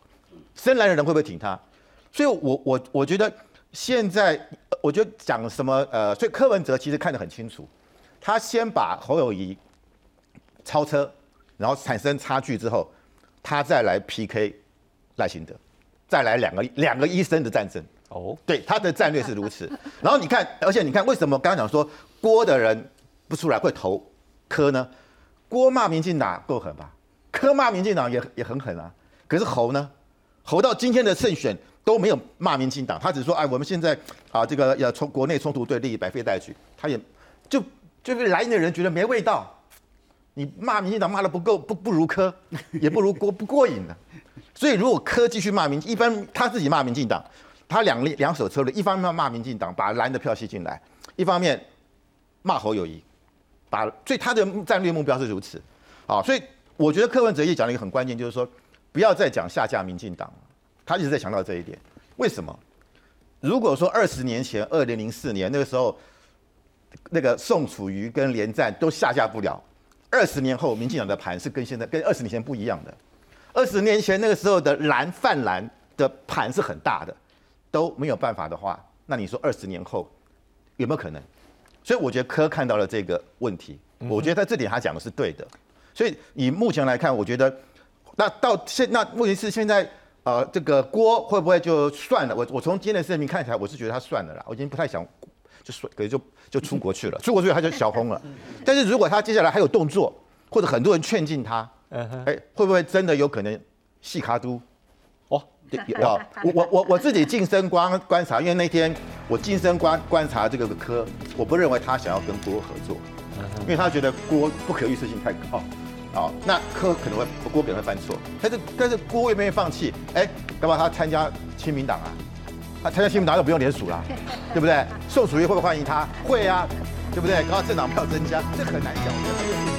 深蓝的人会不会挺他？所以，我我我觉得现在，我觉得讲什么呃，所以柯文哲其实看得很清楚，他先把侯友谊超车，然后产生差距之后，他再来 PK 赖清德，再来两个两个医生的战争。哦，对，他的战略是如此。然后你看，而且你看，为什么刚刚讲说郭的人不出来会投柯呢？郭骂民进党够狠吧？柯骂民进党也也很狠啊。可是侯呢？侯到今天的胜选都没有骂民进党，他只说哎，我们现在啊，这个要从国内冲突对立，百废待举。他也就就是来的人觉得没味道。你骂民进党骂的不够不不如柯，也不如郭不过瘾的。所以如果柯继续骂民，一般他自己骂民进党。他两两手策略，一方面骂民进党，把蓝的票吸进来；一方面骂侯友谊，把所以他的战略目标是如此。啊，所以我觉得柯文哲也讲了一个很关键，就是说不要再讲下架民进党他一直在强调这一点。为什么？如果说二十年前，二零零四年那个时候，那个宋楚瑜跟连战都下架不了，二十年后民进党的盘是跟现在跟二十年前不一样的。二十年前那个时候的蓝泛蓝的盘是很大的。都没有办法的话，那你说二十年后有没有可能？所以我觉得柯看到了这个问题，我觉得在这点他讲的是对的。所以以目前来看，我觉得那到现那问题是现在呃这个锅会不会就算了？我我从今天的视频看起来，我是觉得他算了啦，我已经不太想就说可能就就出国去了，出国去他就小红了。但是如果他接下来还有动作，或者很多人劝进他，哎，会不会真的有可能细卡都？有，我我我我自己近身观观察，因为那天我近身观观察这个科，我不认为他想要跟郭合作，因为他觉得郭不可预测性太高，好，那柯可能会郭可能会犯错，但是但是郭愿不愿意放弃？哎，干嘛他参加亲民党啊？他参加新闻党就不用联署啦，对不对？宋楚瑜会不会欢迎他？会啊，对不对？刚刚政党票增加，这很难讲。